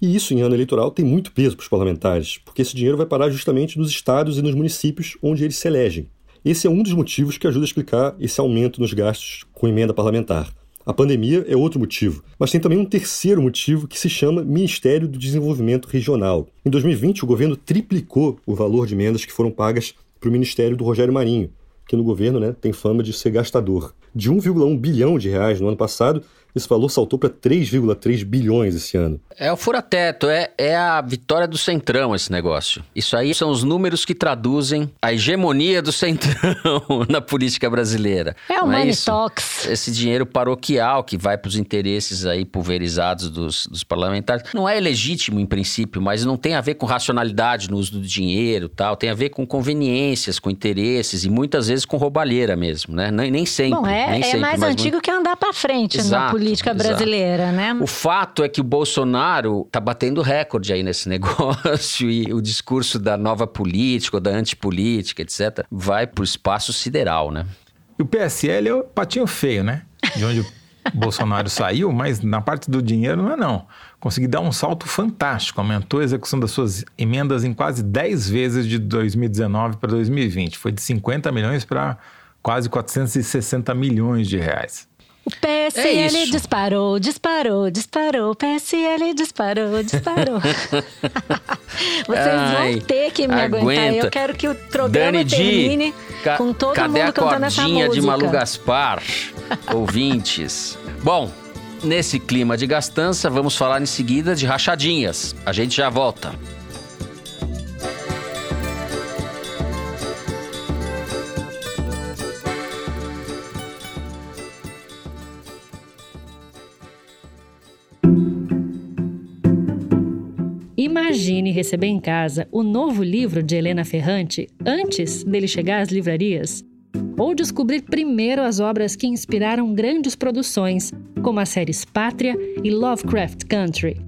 E isso, em ano eleitoral, tem muito peso para os parlamentares, porque esse dinheiro vai parar justamente nos estados e nos municípios onde eles se elegem. Esse é um dos motivos que ajuda a explicar esse aumento nos gastos com emenda parlamentar. A pandemia é outro motivo, mas tem também um terceiro motivo que se chama Ministério do Desenvolvimento Regional. Em 2020, o governo triplicou o valor de emendas que foram pagas para o Ministério do Rogério Marinho, que no governo né, tem fama de ser gastador. De 1,1 bilhão de reais no ano passado, esse valor saltou para 3,3 bilhões esse ano. É o fura-teto, é, é a vitória do Centrão esse negócio. Isso aí são os números que traduzem a hegemonia do Centrão na política brasileira. É o Money Talks. Esse dinheiro paroquial que vai para os interesses aí pulverizados dos, dos parlamentares. Não é legítimo em princípio, mas não tem a ver com racionalidade no uso do dinheiro tal. Tem a ver com conveniências, com interesses e muitas vezes com roubalheira mesmo, né? Nem, nem sempre. Bom, é, nem é sempre, mais antigo muito... que andar para frente Exato. na política política brasileira, né? O fato é que o Bolsonaro tá batendo recorde aí nesse negócio e o discurso da nova política, ou da antipolítica, etc., vai pro espaço sideral, né? E o PSL é o patinho feio, né? De onde o Bolsonaro saiu, mas na parte do dinheiro não é não. Consegui dar um salto fantástico, aumentou a execução das suas emendas em quase 10 vezes de 2019 para 2020. Foi de 50 milhões para quase 460 milhões de reais. O PSL é disparou, disparou, disparou. O PSL disparou, disparou. Vocês Ai, vão ter que me aguenta. aguentar. Eu quero que o programa Dani termine ca com todo cadê mundo cantando essa música. De Malu Gaspar? Ouvintes. Bom, nesse clima de gastança, vamos falar em seguida de rachadinhas. A gente já volta. Imagine receber em casa o novo livro de Helena Ferrante antes dele chegar às livrarias? Ou descobrir primeiro as obras que inspiraram grandes produções, como as séries Pátria e Lovecraft Country?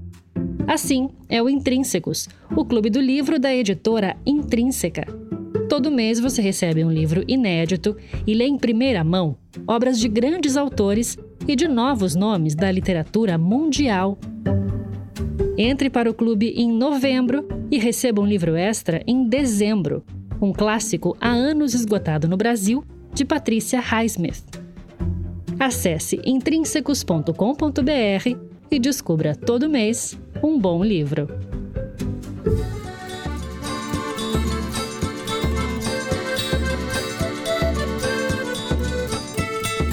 Assim é o Intrínsecos, o clube do livro da editora Intrínseca. Todo mês você recebe um livro inédito e lê em primeira mão obras de grandes autores e de novos nomes da literatura mundial. Entre para o clube em novembro e receba um livro extra em dezembro, um clássico há anos esgotado no Brasil, de Patrícia Highsmith. Acesse intrínsecos.com.br e descubra todo mês um bom livro.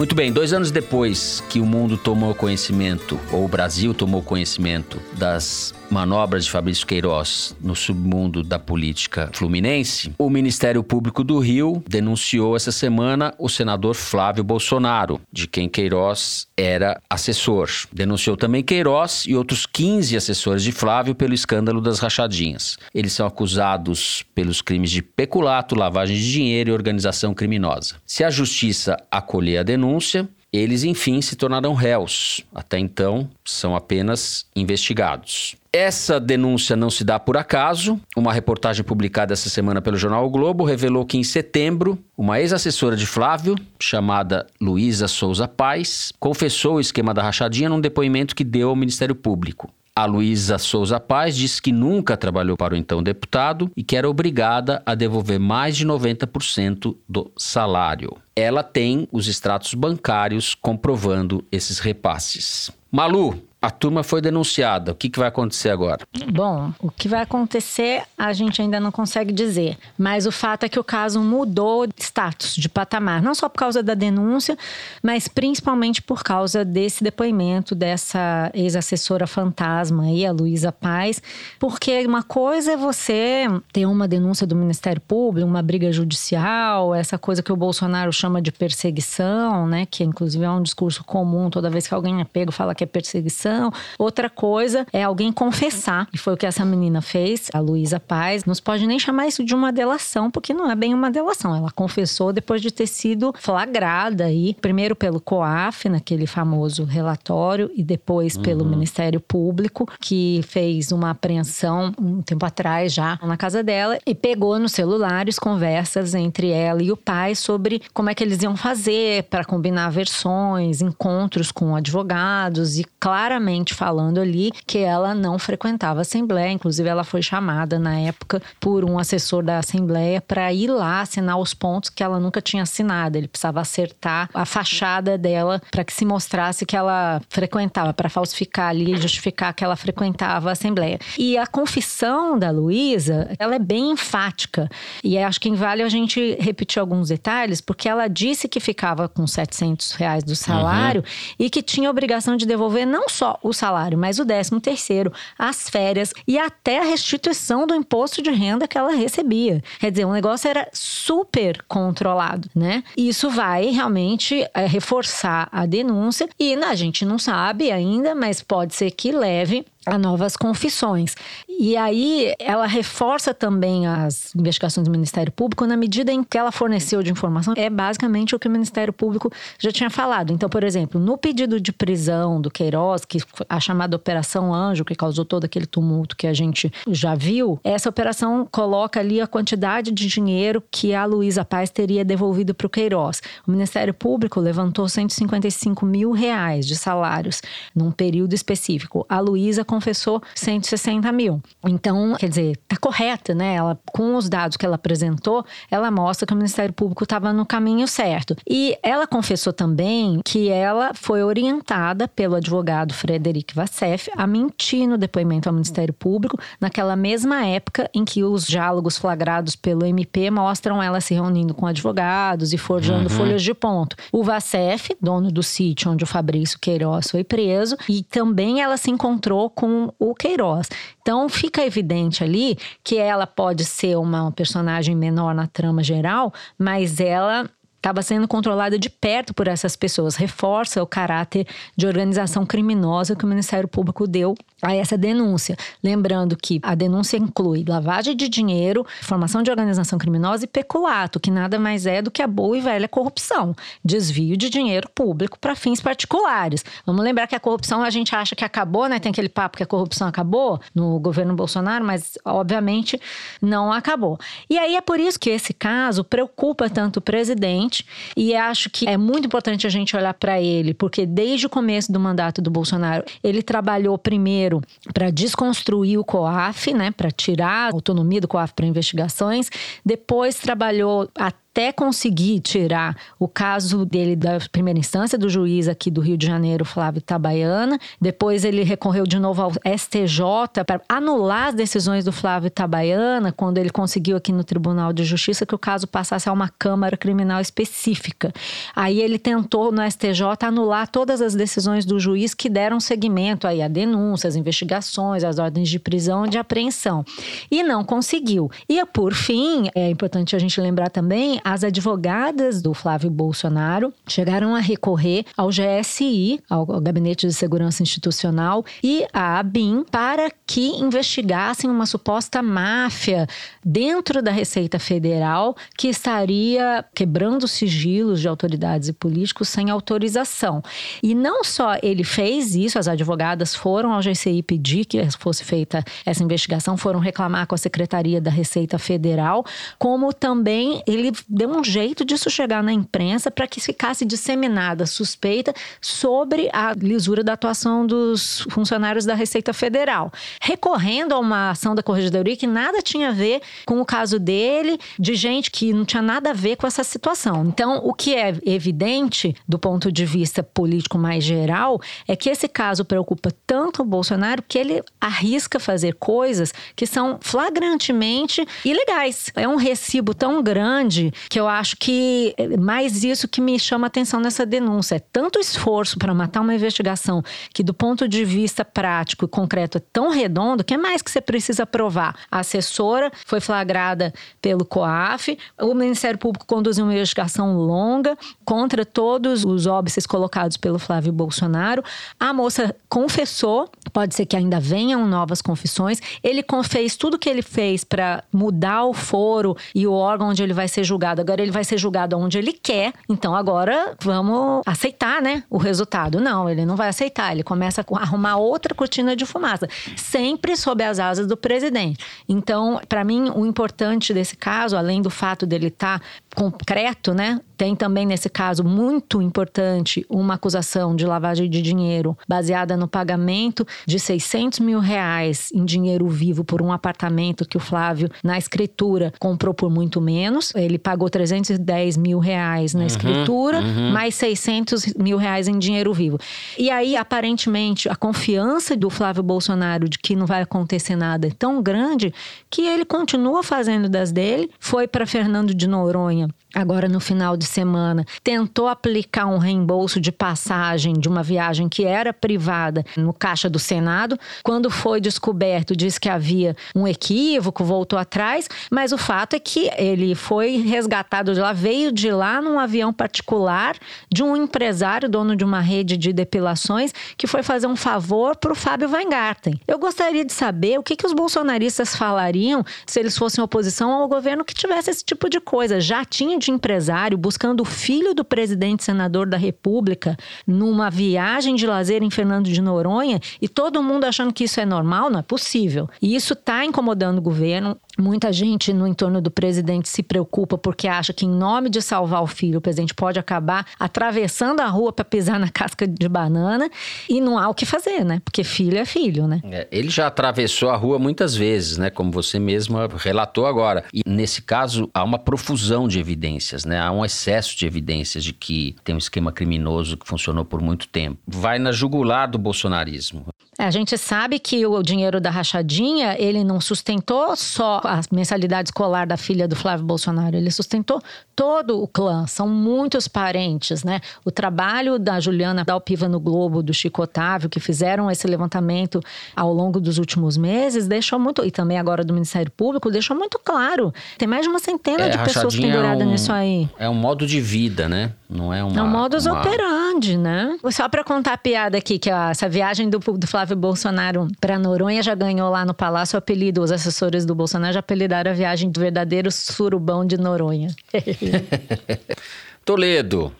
Muito bem, dois anos depois que o mundo tomou conhecimento, ou o Brasil tomou conhecimento das manobras de Fabrício Queiroz no submundo da política fluminense, o Ministério Público do Rio denunciou essa semana o senador Flávio Bolsonaro, de quem Queiroz era assessor. Denunciou também Queiroz e outros 15 assessores de Flávio pelo escândalo das rachadinhas. Eles são acusados pelos crimes de peculato, lavagem de dinheiro e organização criminosa. Se a justiça acolher a denúncia, eles enfim se tornarão réus. Até então, são apenas investigados. Essa denúncia não se dá por acaso. Uma reportagem publicada essa semana pelo jornal o Globo revelou que em setembro, uma ex-assessora de Flávio, chamada Luísa Souza Paz, confessou o esquema da rachadinha num depoimento que deu ao Ministério Público. A Luísa Souza Paz disse que nunca trabalhou para o então deputado e que era obrigada a devolver mais de 90% do salário. Ela tem os extratos bancários comprovando esses repasses. Malu, a turma foi denunciada. O que, que vai acontecer agora? Bom, o que vai acontecer a gente ainda não consegue dizer. Mas o fato é que o caso mudou de status, de patamar. Não só por causa da denúncia, mas principalmente por causa desse depoimento dessa ex-assessora fantasma aí, a Luísa Paz. Porque uma coisa é você ter uma denúncia do Ministério Público, uma briga judicial, essa coisa que o Bolsonaro chama de perseguição, né? Que inclusive é um discurso comum toda vez que alguém é pego fala que é perseguição Outra coisa é alguém confessar, e foi o que essa menina fez, a Luísa Paz. Não se pode nem chamar isso de uma delação, porque não é bem uma delação. Ela confessou depois de ter sido flagrada aí, primeiro pelo COAF, naquele famoso relatório, e depois uhum. pelo Ministério Público, que fez uma apreensão um tempo atrás já na casa dela e pegou nos celulares conversas entre ela e o pai sobre como é que eles iam fazer para combinar versões, encontros com advogados e claramente falando ali que ela não frequentava a Assembleia. Inclusive, ela foi chamada na época por um assessor da Assembleia para ir lá assinar os pontos que ela nunca tinha assinado. Ele precisava acertar a fachada dela para que se mostrasse que ela frequentava, para falsificar ali, justificar que ela frequentava a Assembleia. E a confissão da Luísa, ela é bem enfática. E acho que vale a gente repetir alguns detalhes, porque ela disse que ficava com 700 reais do salário uhum. e que tinha obrigação de devolver não só o salário, mas o décimo terceiro, as férias e até a restituição do imposto de renda que ela recebia. Quer dizer, o negócio era super controlado, né? Isso vai realmente é, reforçar a denúncia e a gente não sabe ainda, mas pode ser que leve a novas confissões. E aí ela reforça também as investigações do Ministério Público na medida em que ela forneceu de informação é basicamente o que o Ministério Público já tinha falado. Então, por exemplo, no pedido de prisão do Queiroz, que a chamada Operação Anjo, que causou todo aquele tumulto que a gente já viu, essa operação coloca ali a quantidade de dinheiro que a Luísa Paz teria devolvido para o Queiroz. O Ministério Público levantou 155 mil reais de salários num período específico. A Luísa confessou 160 mil. Então, quer dizer, tá correta, né? Ela, com os dados que ela apresentou, ela mostra que o Ministério Público estava no caminho certo. E ela confessou também que ela foi orientada pelo advogado Frederic Vassef a mentir no depoimento ao Ministério Público naquela mesma época em que os diálogos flagrados pelo MP mostram ela se reunindo com advogados e forjando uhum. folhas de ponto. O Vassef, dono do sítio onde o Fabrício Queiroz foi preso, e também ela se encontrou com com o Queiroz. Então fica evidente ali que ela pode ser uma personagem menor na trama geral, mas ela estava sendo controlada de perto por essas pessoas. Reforça o caráter de organização criminosa que o Ministério Público deu a essa denúncia. Lembrando que a denúncia inclui lavagem de dinheiro, formação de organização criminosa e peculato, que nada mais é do que a boa e velha corrupção, desvio de dinheiro público para fins particulares. Vamos lembrar que a corrupção a gente acha que acabou, né? Tem aquele papo que a corrupção acabou no governo Bolsonaro, mas obviamente não acabou. E aí é por isso que esse caso preocupa tanto o presidente e acho que é muito importante a gente olhar para ele, porque desde o começo do mandato do Bolsonaro, ele trabalhou primeiro para desconstruir o COAF, né, para tirar a autonomia do COAF para investigações, depois trabalhou até até conseguir tirar o caso dele da primeira instância do juiz aqui do Rio de Janeiro, Flávio Itabaiana. Depois ele recorreu de novo ao STJ para anular as decisões do Flávio Itabaiana, quando ele conseguiu aqui no Tribunal de Justiça que o caso passasse a uma Câmara Criminal específica. Aí ele tentou no STJ anular todas as decisões do juiz que deram seguimento aí a denúncias, investigações, as ordens de prisão e de apreensão. E não conseguiu. E por fim, é importante a gente lembrar também as advogadas do Flávio Bolsonaro chegaram a recorrer ao GSI, ao Gabinete de Segurança Institucional, e à ABIN para que investigassem uma suposta máfia dentro da Receita Federal que estaria quebrando sigilos de autoridades e políticos sem autorização. E não só ele fez isso, as advogadas foram ao GCI pedir que fosse feita essa investigação, foram reclamar com a Secretaria da Receita Federal, como também ele deu um jeito disso chegar na imprensa para que ficasse disseminada suspeita sobre a lisura da atuação dos funcionários da Receita Federal, recorrendo a uma ação da Corregedoria que nada tinha a ver com o caso dele, de gente que não tinha nada a ver com essa situação. Então, o que é evidente do ponto de vista político mais geral é que esse caso preocupa tanto o Bolsonaro que ele arrisca fazer coisas que são flagrantemente ilegais. É um recibo tão grande que eu acho que é mais isso que me chama atenção nessa denúncia. É tanto esforço para matar uma investigação que, do ponto de vista prático e concreto, é tão redondo que é mais que você precisa provar. A assessora foi flagrada pelo COAF, o Ministério Público conduziu uma investigação longa contra todos os óbices colocados pelo Flávio Bolsonaro. A moça confessou, pode ser que ainda venham novas confissões. Ele fez tudo o que ele fez para mudar o foro e o órgão onde ele vai ser julgado julgado. Agora ele vai ser julgado onde ele quer. Então agora vamos aceitar, né? O resultado. Não, ele não vai aceitar. Ele começa a arrumar outra cortina de fumaça, sempre sob as asas do presidente. Então, para mim, o importante desse caso, além do fato dele estar tá concreto, né? Tem também nesse caso muito importante uma acusação de lavagem de dinheiro baseada no pagamento de 600 mil reais em dinheiro vivo por um apartamento que o Flávio, na escritura, comprou por muito menos. Ele pagou 310 mil reais na uhum, escritura, uhum. mais 600 mil reais em dinheiro vivo. E aí, aparentemente, a confiança do Flávio Bolsonaro de que não vai acontecer nada é tão grande que ele continua fazendo das dele. Foi para Fernando de Noronha agora no final de semana, tentou aplicar um reembolso de passagem de uma viagem que era privada no caixa do Senado. Quando foi descoberto, disse que havia um equívoco, voltou atrás, mas o fato é que ele foi resgatado de lá, veio de lá num avião particular de um empresário, dono de uma rede de depilações, que foi fazer um favor para o Fábio Weingarten. Eu gostaria de saber o que, que os bolsonaristas falariam se eles fossem oposição ao governo que tivesse esse tipo de coisa. Já tinha empresário buscando o filho do presidente senador da República numa viagem de lazer em Fernando de Noronha e todo mundo achando que isso é normal, não é possível. E isso está incomodando o governo. Muita gente no entorno do presidente se preocupa porque acha que, em nome de salvar o filho, o presidente pode acabar atravessando a rua para pisar na casca de banana e não há o que fazer, né? Porque filho é filho, né? É, ele já atravessou a rua muitas vezes, né? Como você mesma relatou agora. E nesse caso, há uma profusão de evidências, né? Há um excesso de evidências de que tem um esquema criminoso que funcionou por muito tempo. Vai na jugular do bolsonarismo. É, a gente sabe que o dinheiro da rachadinha, ele não sustentou só a mensalidade escolar da filha do Flávio Bolsonaro, ele sustentou todo o clã, são muitos parentes, né? O trabalho da Juliana Dalpiva no Globo, do Chico Otávio, que fizeram esse levantamento ao longo dos últimos meses, deixou muito, e também agora do Ministério Público, deixou muito claro. Tem mais de uma centena é, de pessoas penduradas é um, nesse isso aí. É um modo de vida, né? Não é uma. É um modus uma... operandi, né? Só para contar a piada aqui, que ó, essa viagem do, do Flávio Bolsonaro para Noronha já ganhou lá no Palácio o apelido. Os assessores do Bolsonaro já apelidaram a viagem do verdadeiro surubão de Noronha. Toledo,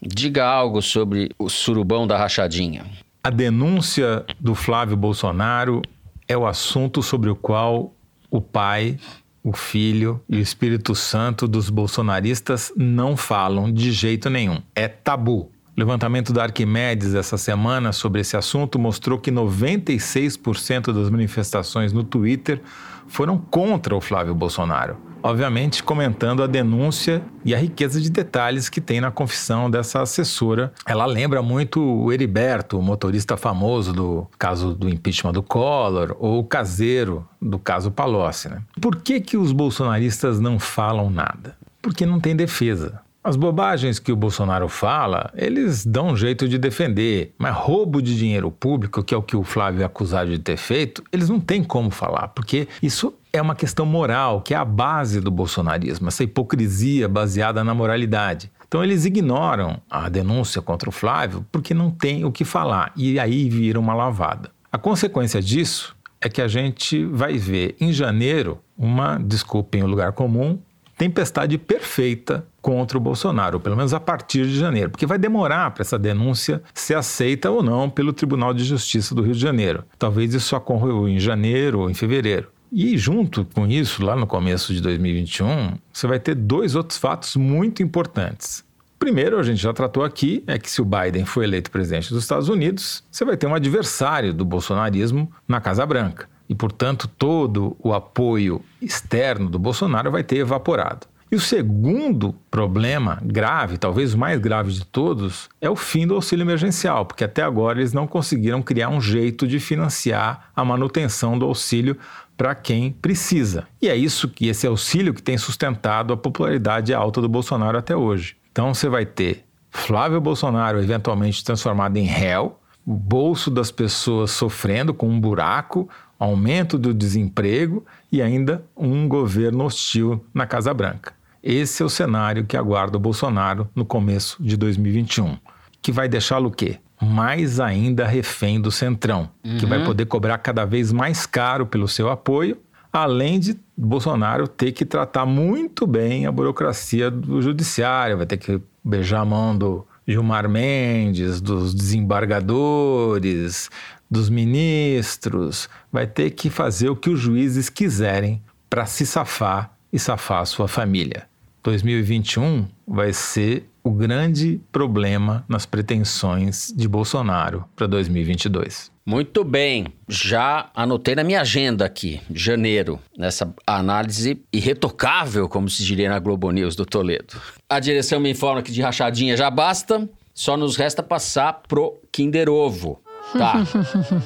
diga algo sobre o surubão da rachadinha. A denúncia do Flávio Bolsonaro é o assunto sobre o qual o pai, o filho e o Espírito Santo dos bolsonaristas não falam de jeito nenhum. É tabu. O levantamento da Arquimedes essa semana sobre esse assunto mostrou que 96% das manifestações no Twitter foram contra o Flávio Bolsonaro. Obviamente, comentando a denúncia e a riqueza de detalhes que tem na confissão dessa assessora. Ela lembra muito o Heriberto, o motorista famoso do caso do impeachment do Collor, ou o caseiro do caso Palocci. Né? Por que, que os bolsonaristas não falam nada? Porque não tem defesa. As bobagens que o Bolsonaro fala, eles dão um jeito de defender, mas roubo de dinheiro público, que é o que o Flávio é acusado de ter feito, eles não têm como falar, porque isso é uma questão moral, que é a base do bolsonarismo, essa hipocrisia baseada na moralidade. Então eles ignoram a denúncia contra o Flávio porque não tem o que falar, e aí vira uma lavada. A consequência disso é que a gente vai ver em janeiro uma, desculpem o lugar comum, tempestade perfeita contra o Bolsonaro, pelo menos a partir de janeiro, porque vai demorar para essa denúncia ser aceita ou não pelo Tribunal de Justiça do Rio de Janeiro. Talvez isso ocorra em janeiro ou em fevereiro. E junto com isso, lá no começo de 2021, você vai ter dois outros fatos muito importantes. Primeiro, a gente já tratou aqui, é que se o Biden for eleito presidente dos Estados Unidos, você vai ter um adversário do bolsonarismo na Casa Branca e, portanto, todo o apoio externo do Bolsonaro vai ter evaporado. E o segundo problema grave, talvez o mais grave de todos, é o fim do auxílio emergencial, porque até agora eles não conseguiram criar um jeito de financiar a manutenção do auxílio para quem precisa. E é isso que esse auxílio que tem sustentado a popularidade alta do Bolsonaro até hoje. Então você vai ter Flávio Bolsonaro eventualmente transformado em réu, o bolso das pessoas sofrendo com um buraco, aumento do desemprego e ainda um governo hostil na Casa Branca. Esse é o cenário que aguarda o Bolsonaro no começo de 2021, que vai deixá-lo o quê? Mais ainda refém do Centrão, uhum. que vai uhum. poder cobrar cada vez mais caro pelo seu apoio, além de Bolsonaro ter que tratar muito bem a burocracia do judiciário, vai ter que beijar a mão do Gilmar Mendes, dos desembargadores, dos ministros, vai ter que fazer o que os juízes quiserem para se safar e safar a sua família. 2021 vai ser o grande problema nas pretensões de Bolsonaro para 2022. Muito bem, já anotei na minha agenda aqui, janeiro, nessa análise irretocável, como se diria na Globo News do Toledo. A direção me informa que de rachadinha já basta, só nos resta passar pro Kinder Ovo. Tá.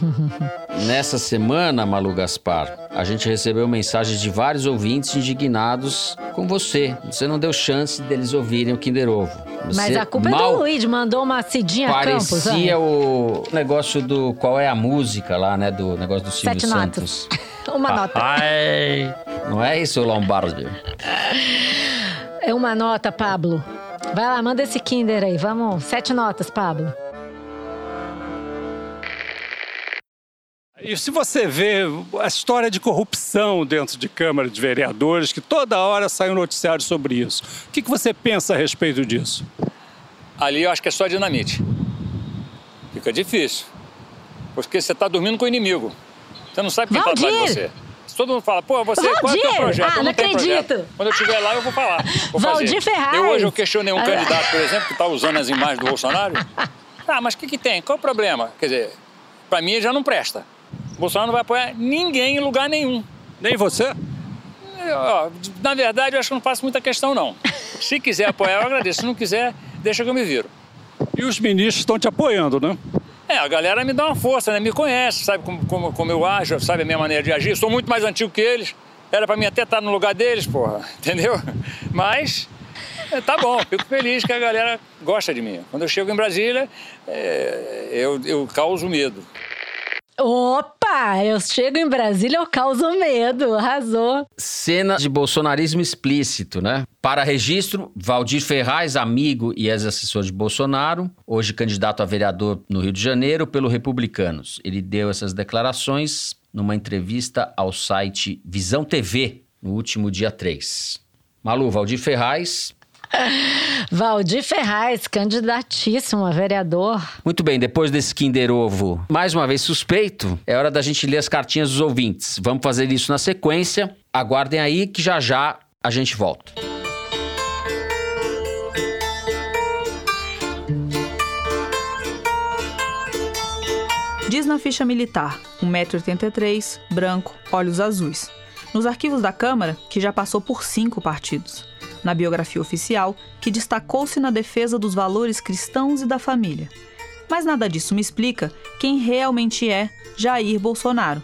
Nessa semana, Malu Gaspar, a gente recebeu mensagens de vários ouvintes indignados com você. Você não deu chance deles ouvirem o Kinder Ovo. Você Mas a culpa é do Luiz, mandou uma cidinha Parecia Campos, o negócio do. Qual é a música lá, né? Do negócio do Silvio Sete Santos. Notas. uma nota. Ai, não é isso, Lombardi? É uma nota, Pablo. Vai lá, manda esse Kinder aí. Vamos. Sete notas, Pablo. E se você vê a história de corrupção dentro de Câmara de Vereadores, que toda hora sai um noticiário sobre isso, o que, que você pensa a respeito disso? Ali eu acho que é só dinamite. Fica difícil. Porque você está dormindo com o inimigo. Você não sabe quem está atrás de você. Todo mundo fala, pô, você, Valdir! qual é o teu projeto? Ah, eu não, não acredito. Projeto. Quando eu estiver lá, eu vou falar. Vou Valdir. Ferraz. Eu hoje eu questionei um candidato, por exemplo, que está usando as imagens do Bolsonaro. Ah, mas o que, que tem? Qual o problema? Quer dizer, para mim já não presta. O Bolsonaro não vai apoiar ninguém em lugar nenhum. Nem você? Eu, na verdade, eu acho que não faço muita questão, não. Se quiser apoiar, eu agradeço. Se não quiser, deixa que eu me viro. E os ministros estão te apoiando, né? É, a galera me dá uma força, né? Me conhece, sabe como, como, como eu ajo, sabe a minha maneira de agir. sou muito mais antigo que eles. Era para mim até estar no lugar deles, porra. Entendeu? Mas é, tá bom, fico feliz que a galera gosta de mim. Quando eu chego em Brasília, é, eu, eu causo medo. Opa! Eu chego em Brasília, eu causo medo. Arrasou. Cena de bolsonarismo explícito, né? Para registro, Valdir Ferraz, amigo e ex-assessor de Bolsonaro, hoje candidato a vereador no Rio de Janeiro pelo Republicanos. Ele deu essas declarações numa entrevista ao site Visão TV no último dia 3. Malu, Valdir Ferraz, Valdir Ferraz, candidatíssimo a vereador. Muito bem, depois desse Kinder Ovo, mais uma vez suspeito, é hora da gente ler as cartinhas dos ouvintes. Vamos fazer isso na sequência. Aguardem aí que já já a gente volta. Diz na ficha militar, 1,83m, branco, olhos azuis. Nos arquivos da Câmara, que já passou por cinco partidos na biografia oficial, que destacou-se na defesa dos valores cristãos e da família. Mas nada disso me explica quem realmente é Jair Bolsonaro.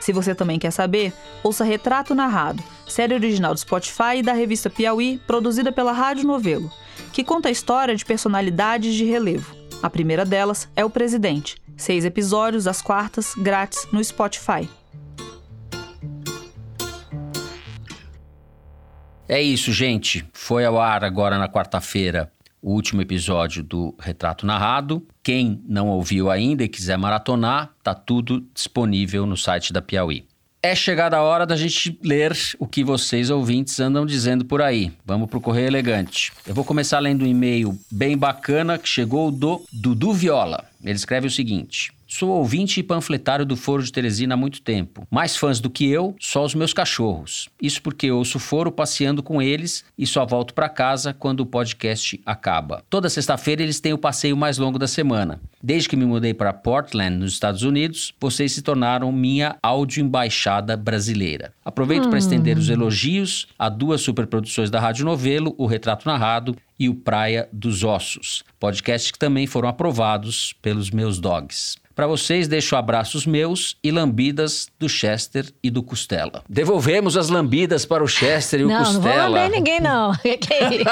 Se você também quer saber, ouça Retrato Narrado, série original do Spotify e da revista Piauí, produzida pela Rádio Novelo, que conta a história de personalidades de relevo. A primeira delas é o presidente. Seis episódios às quartas, grátis, no Spotify. É isso, gente. Foi ao ar agora na quarta-feira o último episódio do Retrato Narrado. Quem não ouviu ainda e quiser maratonar, tá tudo disponível no site da Piauí. É chegada a hora da gente ler o que vocês ouvintes andam dizendo por aí. Vamos pro Correio Elegante. Eu vou começar lendo um e-mail bem bacana que chegou do Dudu Viola. Ele escreve o seguinte: Sou ouvinte e panfletário do Foro de Teresina há muito tempo. Mais fãs do que eu, só os meus cachorros. Isso porque ouço o Foro passeando com eles e só volto para casa quando o podcast acaba. Toda sexta-feira eles têm o passeio mais longo da semana. Desde que me mudei para Portland, nos Estados Unidos, vocês se tornaram minha áudio embaixada brasileira. Aproveito hum. para estender os elogios a duas superproduções da Rádio Novelo, O Retrato Narrado e o Praia dos Ossos, podcasts que também foram aprovados pelos meus dogs. Para vocês, deixo abraços meus e lambidas do Chester e do Costela. Devolvemos as lambidas para o Chester e não, o Costela. Não, não vou lamber ninguém, não. que é isso?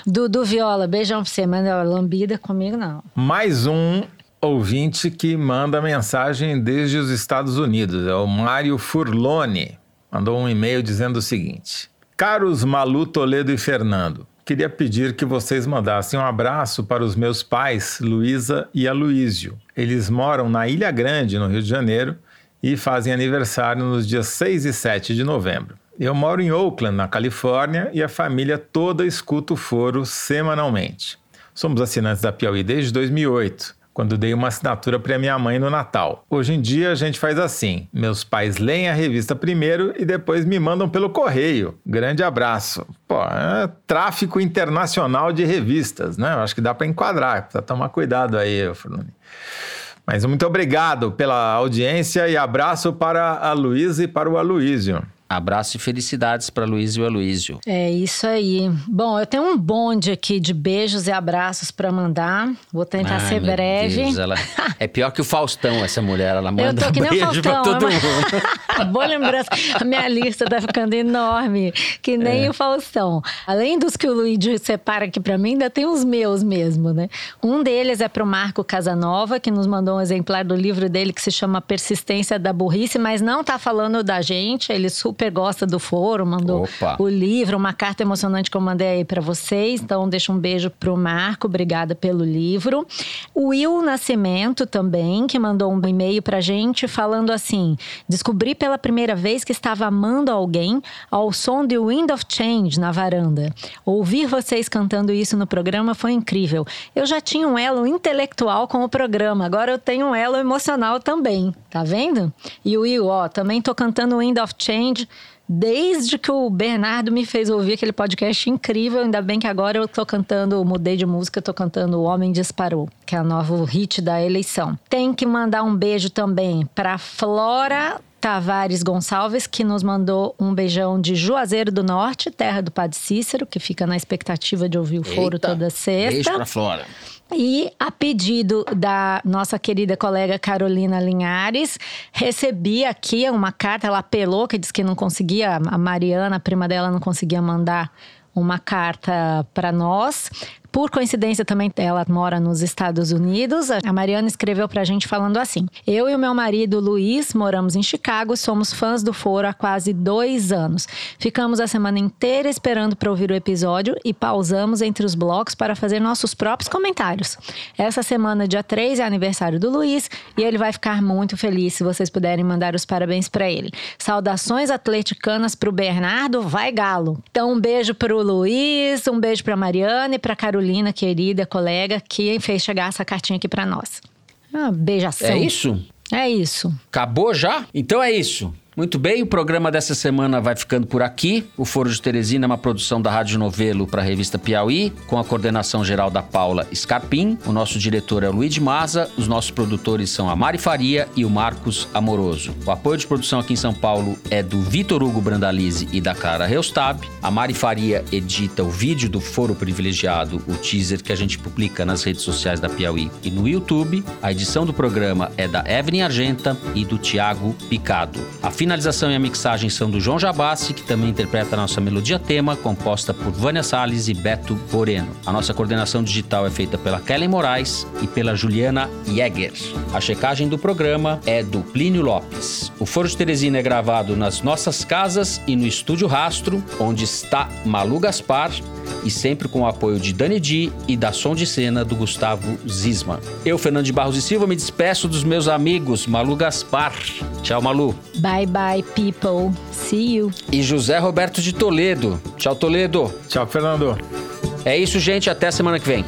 Dudu Viola, beijão pra você, mas lambida comigo, não. Mais um ouvinte que manda mensagem desde os Estados Unidos. É o Mário Furlone. Mandou um e-mail dizendo o seguinte: Caros Malu, Toledo e Fernando, queria pedir que vocês mandassem um abraço para os meus pais, Luísa e Aloísio. Eles moram na Ilha Grande, no Rio de Janeiro, e fazem aniversário nos dias 6 e 7 de novembro. Eu moro em Oakland, na Califórnia, e a família toda escuta o foro semanalmente. Somos assinantes da Piauí desde 2008 quando dei uma assinatura para minha mãe no Natal. Hoje em dia a gente faz assim: meus pais leem a revista primeiro e depois me mandam pelo correio. Grande abraço. Pô, é tráfico internacional de revistas, né? Acho que dá para enquadrar, precisa tomar cuidado aí, Fruni. Mas muito obrigado pela audiência e abraço para a Luísa e para o Aloísio. Abraço e felicidades para Luiz e o Aloysio. É isso aí. Bom, eu tenho um bonde aqui de beijos e abraços para mandar. Vou tentar Ai, ser breve. Deus, ela é pior que o Faustão, essa mulher. Ela manda eu tô que nem beijo o Faustão, pra todo mundo. Boa lembrança. A minha lista tá ficando enorme, que nem é. o Faustão. Além dos que o Luigi separa aqui para mim, ainda tem os meus mesmo, né? Um deles é pro Marco Casanova, que nos mandou um exemplar do livro dele que se chama Persistência da Burrice, mas não tá falando da gente. Ele super super gosta do foro, mandou Opa. o livro, uma carta emocionante que eu mandei aí para vocês. Então, deixa um beijo pro Marco, obrigada pelo livro. O Will Nascimento também, que mandou um e-mail pra gente falando assim: descobri pela primeira vez que estava amando alguém ao som de Wind of Change na varanda. Ouvir vocês cantando isso no programa foi incrível. Eu já tinha um elo intelectual com o programa, agora eu tenho um elo emocional também, tá vendo? E o Will, ó, também tô cantando Wind of Change desde que o Bernardo me fez ouvir aquele podcast incrível. Ainda bem que agora eu tô cantando, mudei de música, tô cantando O Homem Disparou, que é o novo hit da eleição. Tem que mandar um beijo também para Flora Tavares Gonçalves, que nos mandou um beijão de Juazeiro do Norte, terra do Padre Cícero, que fica na expectativa de ouvir o foro Eita, toda sexta. Beijo pra Flora. E a pedido da nossa querida colega Carolina Linhares, recebi aqui uma carta, ela apelou, que disse que não conseguia, a Mariana, a prima dela, não conseguia mandar uma carta para nós Por coincidência, também ela mora nos Estados Unidos. A Mariana escreveu pra gente falando assim: Eu e o meu marido Luiz moramos em Chicago, somos fãs do Foro há quase dois anos. Ficamos a semana inteira esperando para ouvir o episódio e pausamos entre os blocos para fazer nossos próprios comentários. Essa semana, dia 3, é aniversário do Luiz e ele vai ficar muito feliz se vocês puderem mandar os parabéns para ele. Saudações atleticanas pro Bernardo, vai galo. Então, um beijo pro Luiz, um beijo pra Mariana e pra Carolina, querida colega, que fez chegar essa cartinha aqui para nós. Ah, beijação. É isso? É isso. Acabou já? Então é isso. Muito bem, o programa dessa semana vai ficando por aqui. O Foro de Teresina é uma produção da Rádio Novelo para a revista Piauí, com a coordenação geral da Paula Scarpim. O nosso diretor é o Luiz Maza, os nossos produtores são a Mari Faria e o Marcos Amoroso. O apoio de produção aqui em São Paulo é do Vitor Hugo Brandalize e da Clara Reustab. A Mari Faria edita o vídeo do Foro Privilegiado, o teaser que a gente publica nas redes sociais da Piauí e no YouTube. A edição do programa é da Evelyn Argenta e do Tiago Picado. A finalização e a mixagem são do João Jabassi, que também interpreta a nossa melodia tema, composta por Vânia Salles e Beto Moreno. A nossa coordenação digital é feita pela Kellen Moraes e pela Juliana Jäger. A checagem do programa é do Plínio Lopes. O Foro de Teresina é gravado nas nossas casas e no Estúdio Rastro, onde está Malu Gaspar e sempre com o apoio de Dani Di e da som de cena do Gustavo Zisman. Eu, Fernando de Barros e Silva, me despeço dos meus amigos Malu Gaspar. Tchau, Malu. Bye bye, people. See you. E José Roberto de Toledo. Tchau, Toledo. Tchau, Fernando. É isso, gente. Até semana que vem.